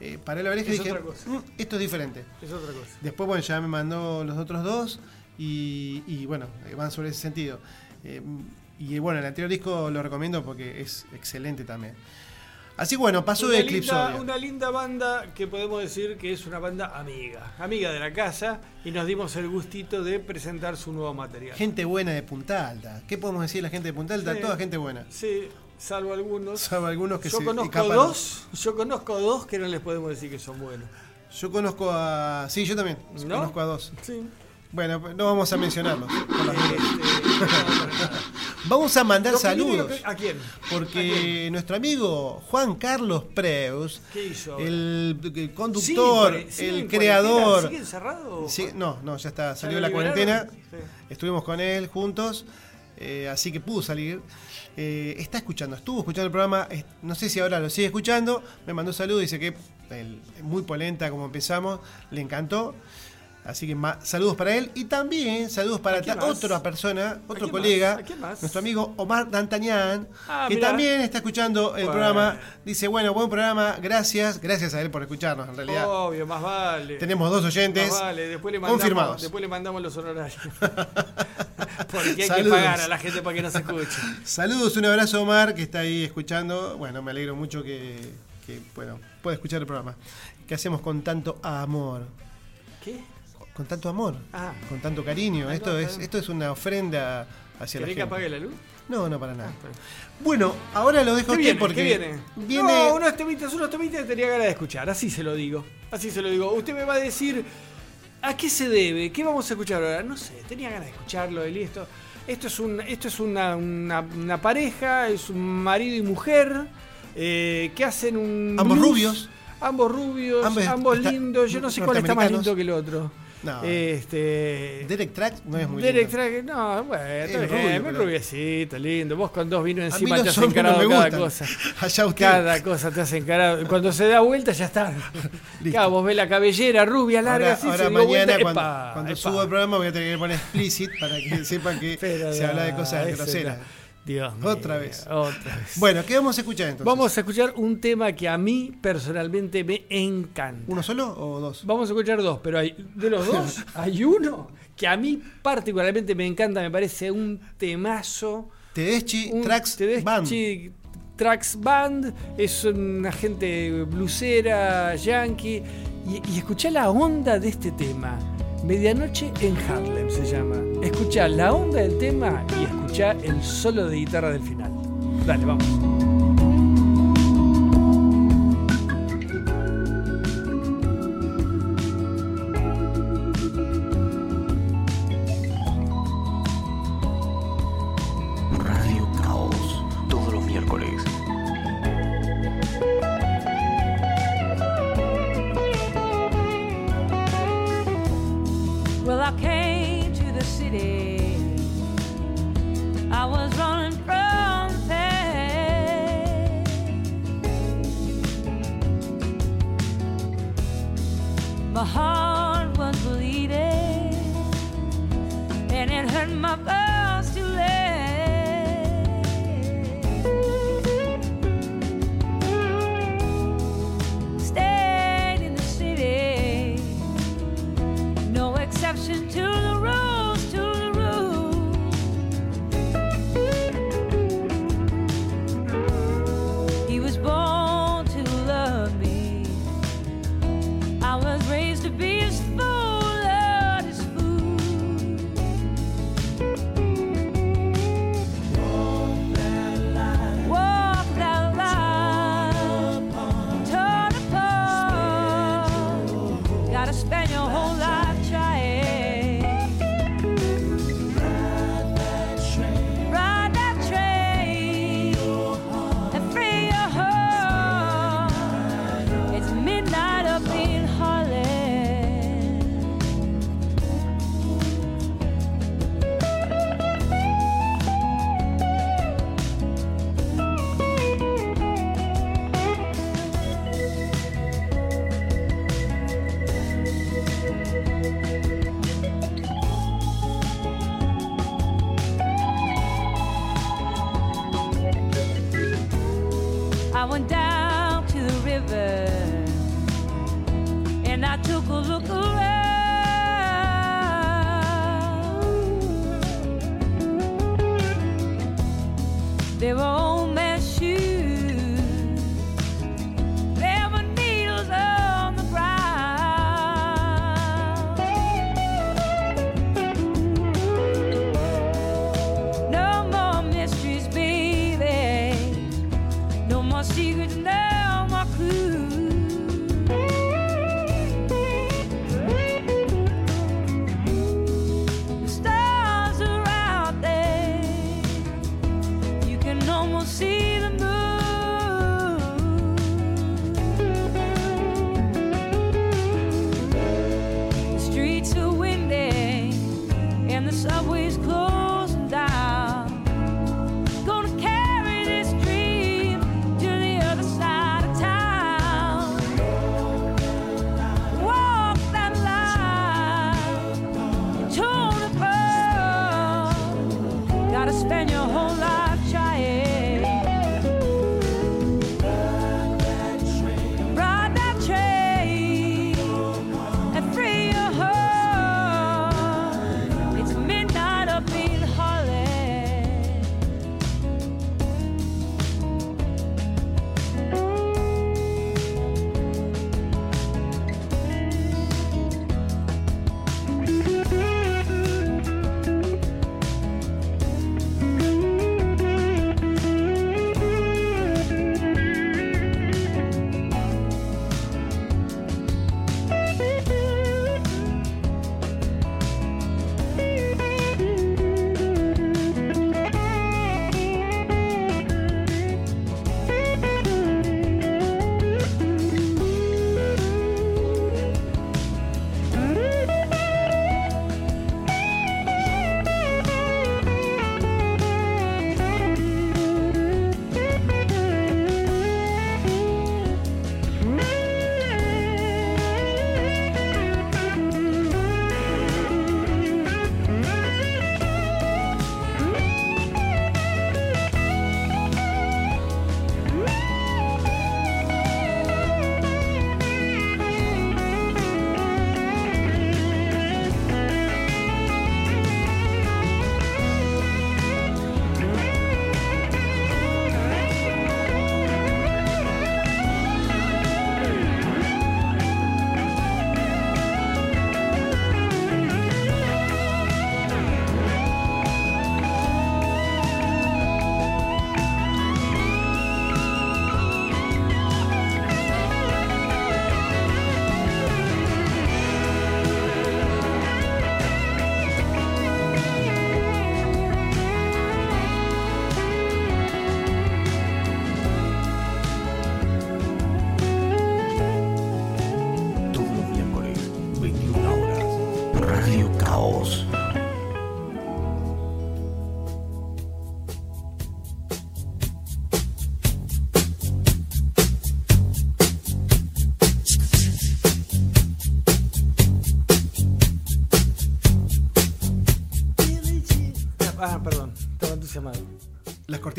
eh, paré la oreja y dije. "Mm, esto es diferente. es otra cosa. Después, bueno, ya me mandó los otros dos y, y, bueno, eh, van sobre ese sentido. Eh, y bueno, el anterior disco lo recomiendo porque es excelente también. Así bueno, pasó una, de linda, Eclipse una linda banda que podemos decir que es una banda amiga, amiga de la casa, y nos dimos el gustito de presentar su nuevo material. Gente buena de Punta Alta. ¿Qué podemos decir de la gente de Punta Alta? Sí. Toda gente buena. Sí, salvo algunos. Salvo algunos que yo se conozco escapan. dos, yo conozco dos que no les podemos decir que son buenos. Yo conozco a... Sí, yo también. ¿No? Conozco a dos. Sí. Bueno, no vamos a mencionarlos. por las dudas. Este, no. Vamos a mandar saludos. que- ¿A quién? ¿A Porque nuestro amigo Juan Carlos Preus, ¿Qué hizo? el, el ¿Sigue conductor, el creador. ¿Sigue encerrado? Sí, no, no, ya está, salió de la cuarentena. Sí. Estuvimos con él juntos, eh, así que pudo salir. Eh, está escuchando, estuvo escuchando el programa. no sé si ahora lo sigue escuchando. Me mandó saludos, dice que el- muy polenta como empezamos, le encantó. Así que ma- saludos para él y también saludos para otra persona, otro colega, más? ¿A quién más? nuestro amigo Omar D'Antañán, Ah, que mirá. también está escuchando el Bueno. programa. Dice, bueno, buen programa, gracias, gracias a él por escucharnos en realidad. Obvio, más vale. Tenemos dos oyentes Más vale, después le mandamos, confirmados. después le mandamos los honorarios. Porque hay que pagar a la gente para que no se escuche. Saludos, un abrazo Omar, que está ahí escuchando. Bueno, me alegro mucho que, que, bueno, pueda escuchar el programa. Que hacemos con tanto amor. ¿Qué? Con tanto amor. Ah. Con tanto cariño. Ah, esto, no, es, esto es una ofrenda hacia la ¿Querés gente. que apague la luz? No, no, para nada. Ah. Bueno, ahora lo dejo ¿Qué a usted viene? porque ¿Qué viene? viene- No, unos temitas, unos temitas que tenía ganas de escuchar, así se lo digo. Así se lo digo. Usted me va a decir a qué se debe, qué vamos a escuchar ahora. No sé, tenía ganas de escucharlo y listo. Esto es un, esto es una, una- una pareja, es un marido y mujer eh, que hacen un Ambos blues. rubios. Ambos rubios, Ambos ambos, lindos. Yo no sé cuál está más lindo que el otro. No. Este, Derek Track no es muy Derek lindo. Track, no, bueno, Es bien, rubio, pero- rubiecito, lindo. Vos con dos vinos encima te has no encarado me cada cosa. Allá usted. Cada cosa te has encarado. Cuando se da vuelta ya está. Claro, vos ves la cabellera rubia, larga, Ahora, así, ahora se mañana, vuelta, cuando, epa, cuando epa. subo el programa, voy a tener que poner explicit para que sepan que Pero se habla de no, cosas groseras. no. Dios mío, Otra vez. Otra vez. Bueno, ¿qué vamos a escuchar entonces? Vamos a escuchar un tema que a mí personalmente me encanta. ¿Uno solo o dos? Vamos a escuchar dos, pero hay, de los dos hay uno que a mí particularmente me encanta, me parece un temazo. Tedeschi un Tracks Tedeschi Band. Trax Band es una gente blusera, yankee. Y, y escuchá la onda de este tema. Medianoche en Harlem se llama. Escuchá la onda del tema y escuchá el solo de guitarra del final. Dale, vamos.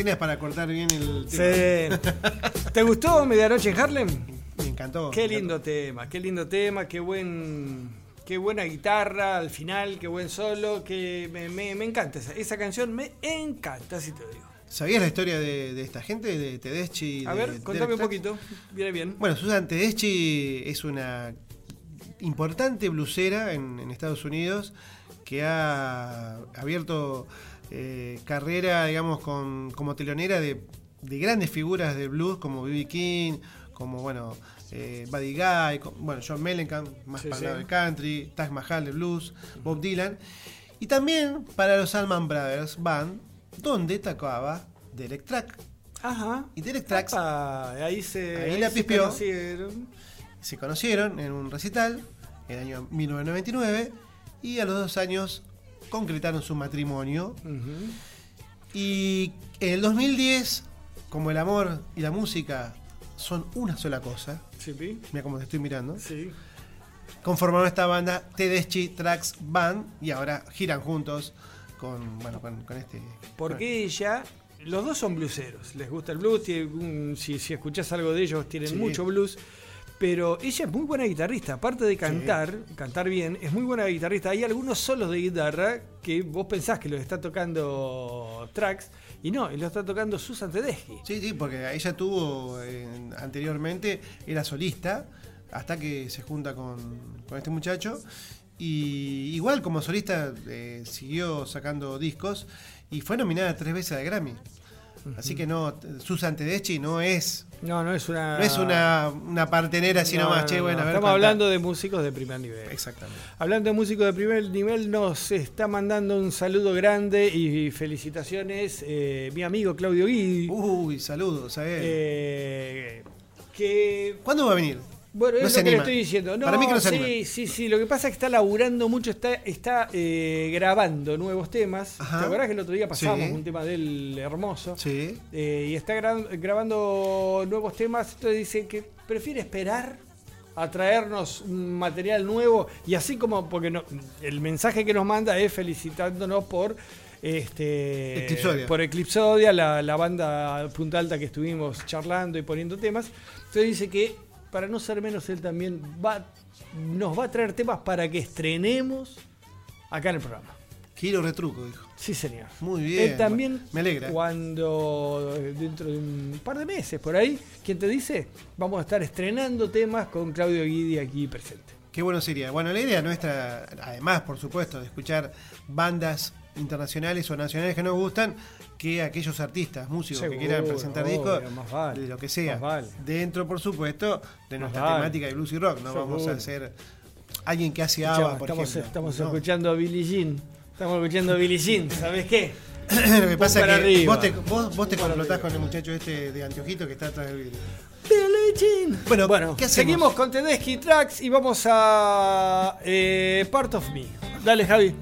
Cortinas para cortar bien el Sí. tema. ¿Te gustó Medianoche en Harlem? Me encantó. Qué me lindo tema, qué lindo tema, qué buen, qué buena guitarra al final, qué buen solo, que me, me- me encanta esa, esa canción, me encanta, así te lo digo. ¿Sabías la historia de, de esta gente, de Tedeschi? A de ver, contame un poquito, viene bien. Bueno, Susan Tedeschi es una importante blusera en, en Estados Unidos que ha abierto eh, carrera, digamos, con, como telonera de, de grandes figuras del blues como B.B. King, como, bueno, eh, Buddy Guy, bueno, John Mellencamp, más Sí, para el sí. lado del country, Taj Mahal de blues, Bob Dylan, y también para los Allman Brothers Band, donde tocaba Derek Track. Ajá. Y Derek Apa, ahí se, Ahí la se pispeó. conocieron. se conocieron en un recital en el año 1999 y a los dos años concretaron su matrimonio. Y en el 2010, como el amor y la música son una sola cosa, Sí, mira cómo te estoy mirando, sí. conformaron esta banda Tedeschi Tracks Band y ahora giran juntos con, bueno, con, con este... Porque ella los dos son blueseros. Les gusta el blues. tiene un- si, si escuchás algo de ellos, tienen Sí. mucho blues. Pero ella es muy buena guitarrista. Aparte de cantar, cantar bien, es muy buena guitarrista. Hay algunos solos de guitarra que vos pensás que los está tocando Trax. Y no, y lo está tocando Susan Tedeschi. Sí, sí, porque ella tuvo eh, anteriormente, era solista, hasta que se junta con, con este muchacho. Y igual como solista eh, siguió sacando discos y fue nominada tres veces al Grammy. Así que no, Susan Tedeschi no es, No, no es una. no es una, una partenera así No, nomás, no, che, no, bueno, a ver, Estamos hablando de músicos de primer nivel. Exactamente. Hablando de músicos de primer nivel, nos está mandando un saludo grande y felicitaciones eh, mi amigo Claudio Guidi. Uy, saludos, a ver. eh, que ¿Cuándo va a venir? Bueno, es No lo se que le estoy diciendo. No, Para mí que no se sí, anima. sí, sí. Lo que pasa es que está laburando mucho, está, está eh, grabando nuevos temas. Ajá. ¿Te acordás que el otro día pasamos Sí. un tema del hermoso? Sí. Eh, y está gra- grabando nuevos temas. Entonces dice que prefiere esperar a traernos material nuevo. Y así como, porque no- el mensaje que nos manda es felicitándonos por. Este, Eclipsodia. por Eclipsodia, la, la banda Punta Alta que estuvimos charlando y poniendo temas. Entonces dice que para no ser menos, él también va, nos va a traer temas para que estrenemos acá en el programa. Quiero retruco, dijo. Sí, señor. Muy bien. Él también, Me alegra. cuando eh, dentro de un par de meses por ahí, ¿quién te dice? Vamos a estar estrenando temas con Claudio Guidi aquí presente. Qué bueno sería. Bueno, la idea nuestra, además, por supuesto, de escuchar bandas internacionales o nacionales que nos gustan, que aquellos artistas, músicos Seguro, que quieran presentar obvio, discos, vale, de lo que sea. vale. Dentro, por supuesto, de nuestra vale. temática de blues y rock. No vamos a hacer alguien que hace ABBA, por estamos ejemplo. estamos No. escuchando a Billie Jean. Estamos escuchando a Billie Jean, ¿sabes qué? lo que pasa es que vos te, vos, vos te complotás con el muchacho este de anteojito que está atrás del vidrio. Bueno, Bueno, ¿qué seguimos con Tedeschi Tracks y vamos a eh, Part of Me. Dale, Javi.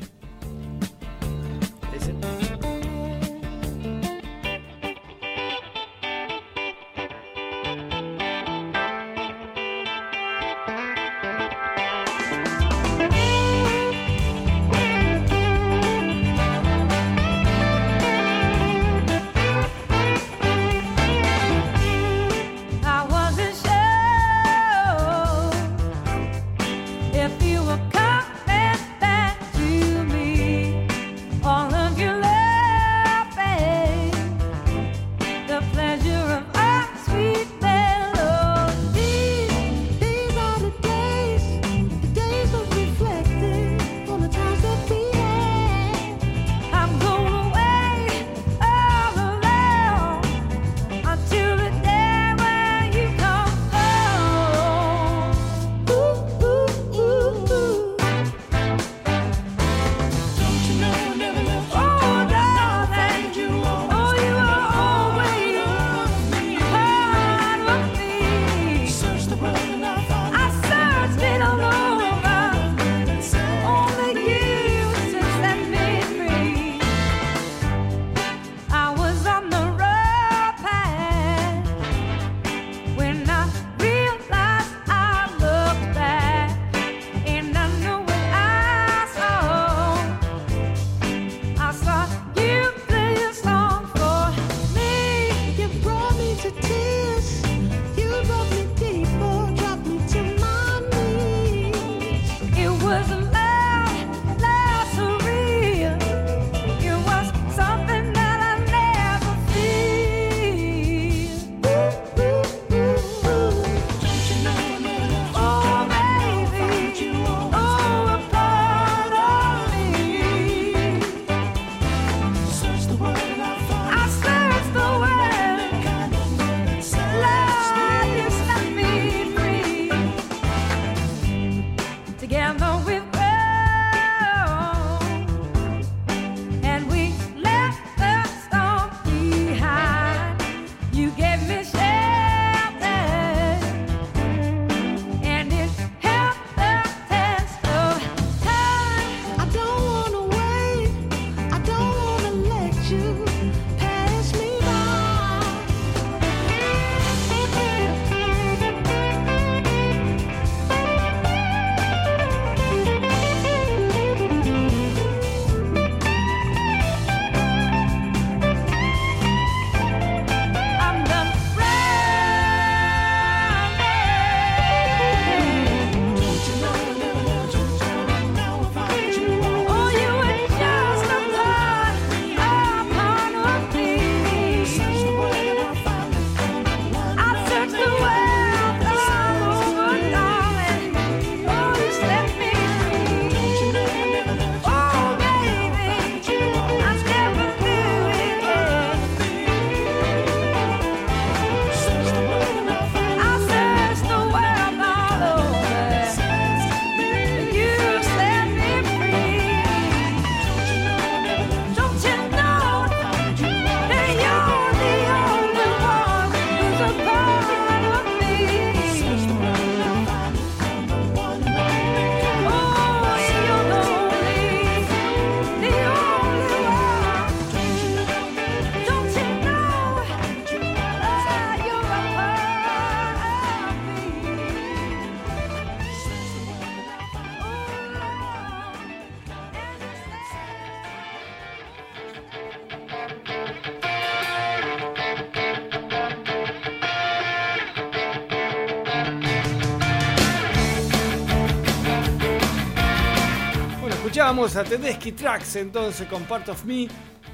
Escuchamos a Tedeschi Tracks entonces con Part of Me.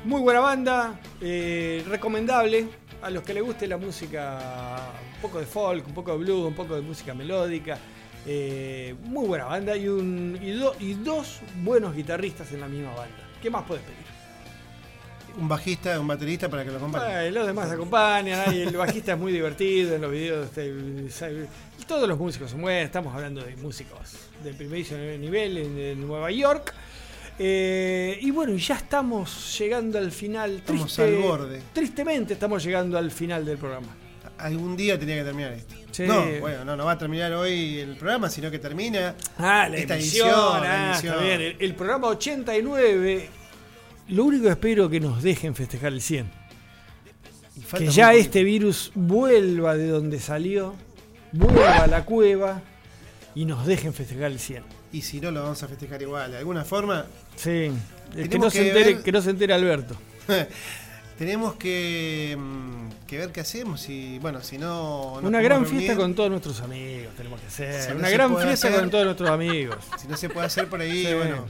Muy buena banda, eh, recomendable a los que les guste la música, un poco de folk, un poco de blues, un poco de música melódica. Eh, muy buena banda y, un, y, do- y dos buenos guitarristas en la misma banda. ¿Qué más puedes pedir? Un bajista, un baterista para que lo acompañe. Eh, los demás acompañan, el bajista es muy divertido en los videos. este, todos los músicos son buenos, estamos hablando de músicos de primerísimo nivel en, en Nueva York. Eh, y bueno, ya estamos llegando al final. Estamos al borde. Tristemente estamos llegando al final del programa. Algún día tenía que terminar esto. Sí. No, bueno, no, no va a terminar hoy el programa, sino que termina Ah, la esta emisión, edición. ah, emisión. está bien. El, el programa 89. Lo único que espero que nos dejen festejar el 100. Y Que ya este virus vuelva de donde salió, vuelva a la cueva y nos dejen festejar el 100. poquito. Y si no, lo vamos a festejar igual. De alguna forma, Sí, eh, que no, se entere, ver- que no se entere Alberto. tenemos que, mm, que ver qué hacemos. Y bueno, si no. Una gran fiesta reunir. con todos nuestros amigos tenemos que hacer. Si Una gran fiesta hacer- con todos nuestros amigos. Si no se puede hacer por ahí, Sí. bueno,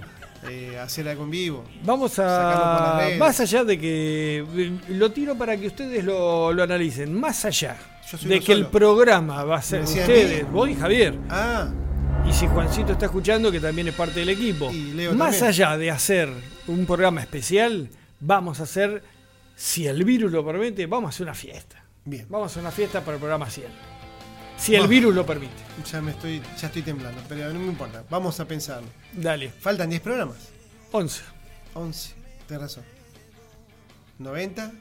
eh, hacer algo en vivo. Vamos a. Más allá de que. eh, Lo tiro para que ustedes lo, lo analicen. Más allá de que el programa va a ser ¿Me decís a ustedes, vos y Javier. Ah, Y si Juancito está escuchando, que también es parte del equipo. Y Leo Más también. allá de hacer un programa especial, vamos a hacer, si el virus lo permite, vamos a hacer una fiesta. bien. Vamos a hacer una fiesta para el programa 100. Si el Vamos. virus lo permite. Ya me estoy, ya estoy temblando, pero no me importa. Vamos a pensarlo. Dale. Faltan 10 programas. 11. 11. Tienes razón. 90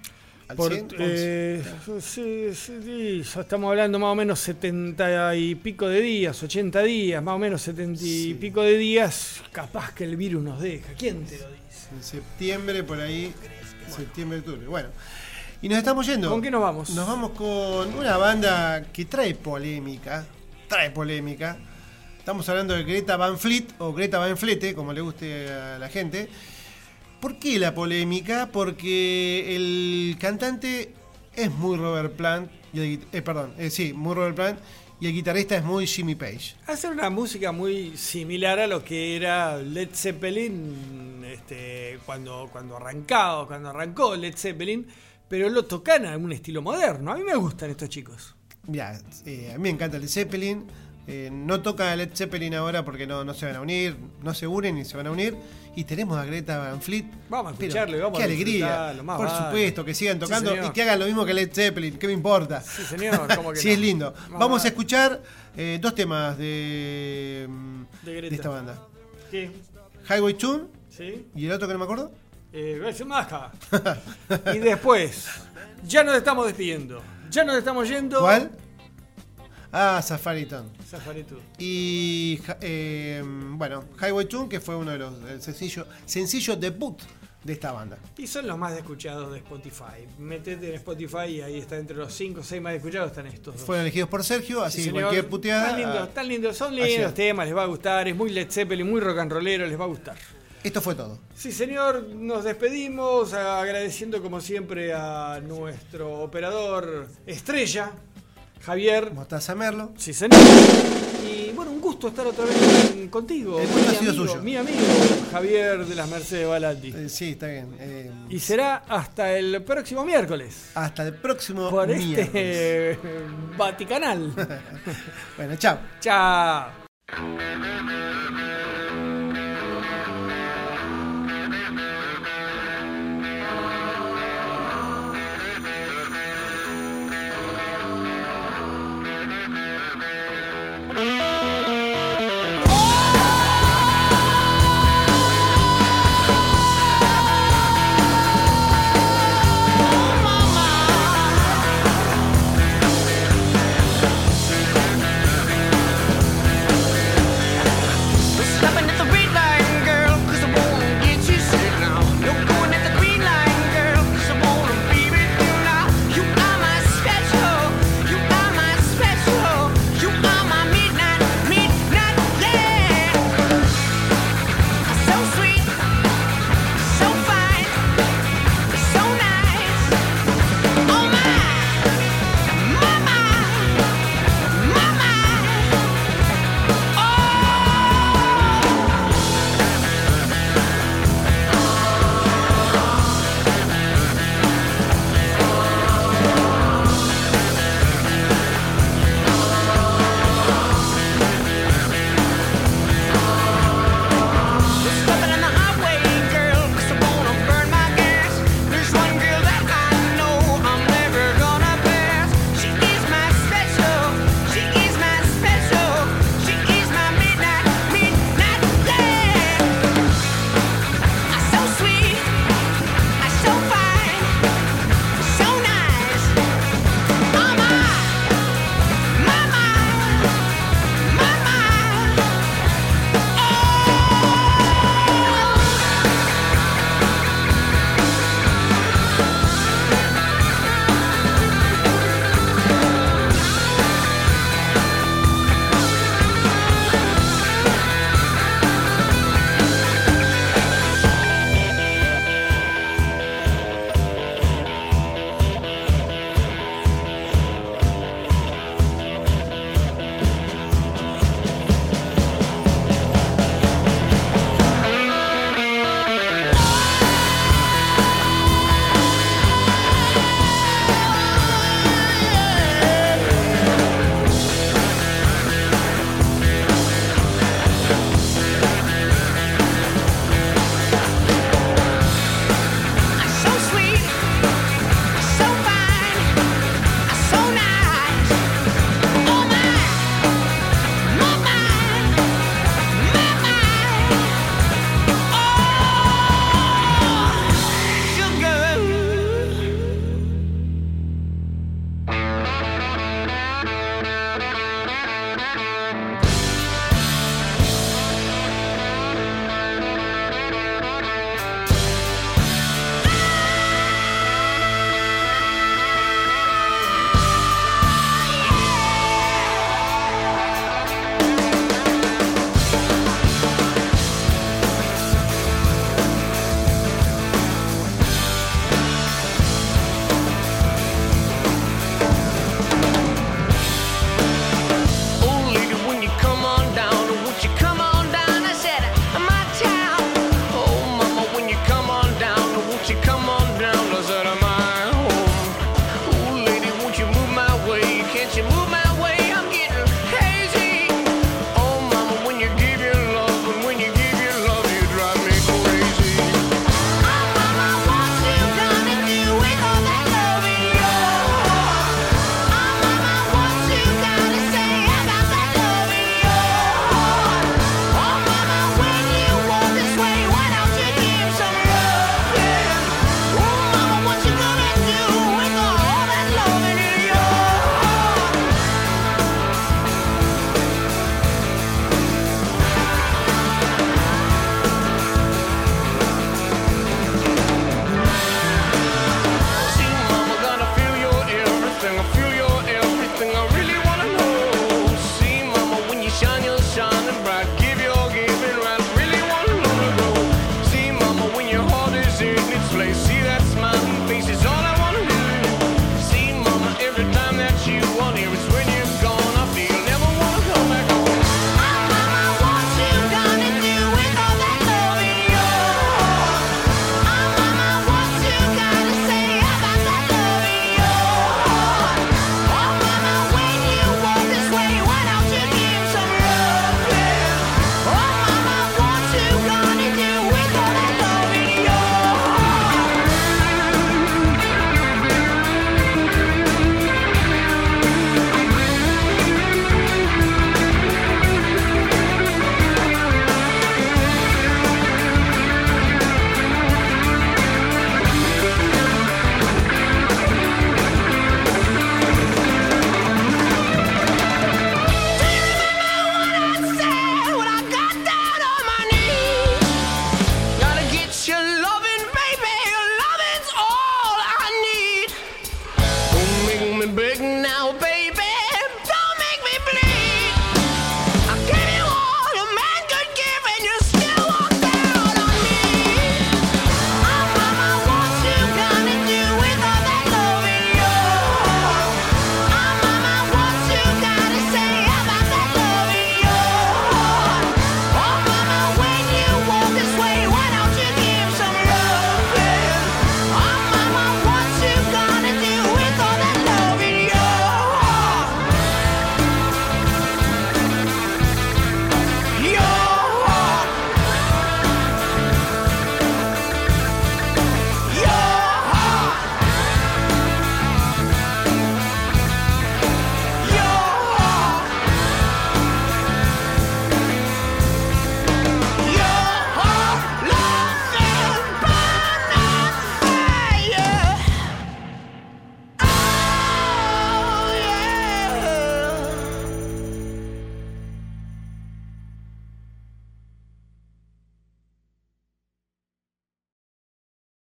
al Por, 100. 11. eh, sí, sí, sí, ya estamos hablando más o menos 70 y pico de días, 80 días, más o menos 70 y pico de días. Capaz que el virus nos deja. ¿Quién te lo dice? En septiembre, por ahí. Septiembre, octubre. Bueno. Y nos estamos yendo. ¿Con qué nos vamos? Nos vamos con una banda que trae polémica. Trae polémica. Estamos hablando de Greta Van Fleet o Greta Van Flete, como le guste a la gente. ¿Por qué la polémica? Porque el cantante es muy Robert Plant. Y el, eh, perdón, eh, sí, muy Robert Plant. Y el guitarrista es muy Jimmy Page. Hace una música muy similar a lo que era Led Zeppelin este, cuando, cuando arrancaba, cuando arrancó Led Zeppelin, pero lo tocan a un estilo moderno. A mí me gustan estos chicos. Mira, eh, a mí me encanta Led Zeppelin. No toca Led Zeppelin ahora porque no, no se van a unir, no se unen ni se van a unir. Y tenemos a Greta Van Fleet. Vamos a escucharle, vamos qué a alegría. más Por vale. supuesto, que sigan Sí, tocando y que hagan lo mismo que Led Zeppelin. ¿Qué me importa? Sí, señor, ¿cómo que no? es lindo. Más Vamos a escuchar eh, dos temas de, De de, esta banda: ¿Qué? Highway Tune ¿Sí? y el otro que no me acuerdo. Eh, y después, ya nos estamos despidiendo. Ya nos estamos yendo. ¿Cuál? Ah, Safari. Y eh, bueno, Highway Tune, que fue uno de los el sencillo, debut de esta banda. Y son los más escuchados de Spotify. Metete en Spotify y ahí está entre los 5 o 6 más escuchados están estos. dos. Fueron elegidos por Sergio, así Sí, que cualquier puteada. Tan lindos, ah, tan lindos. Son lindos es. temas, les va a gustar. Es muy Led Zeppelin, muy rock and rollero, les va a gustar. Esto fue todo. Sí, señor, nos despedimos agradeciendo como siempre a nuestro operador estrella, Javier. Mostaza Merlo. Sí, señor. Y bueno, un gusto estar otra vez con- contigo. El mi gusto ha sido amigo, suyo. Mi amigo Javier de las Mercedes Balati. Eh, sí, está bien. Eh, Y será hasta el próximo miércoles. hasta el próximo Por miércoles. este Vaticanal. bueno, chao. Chao.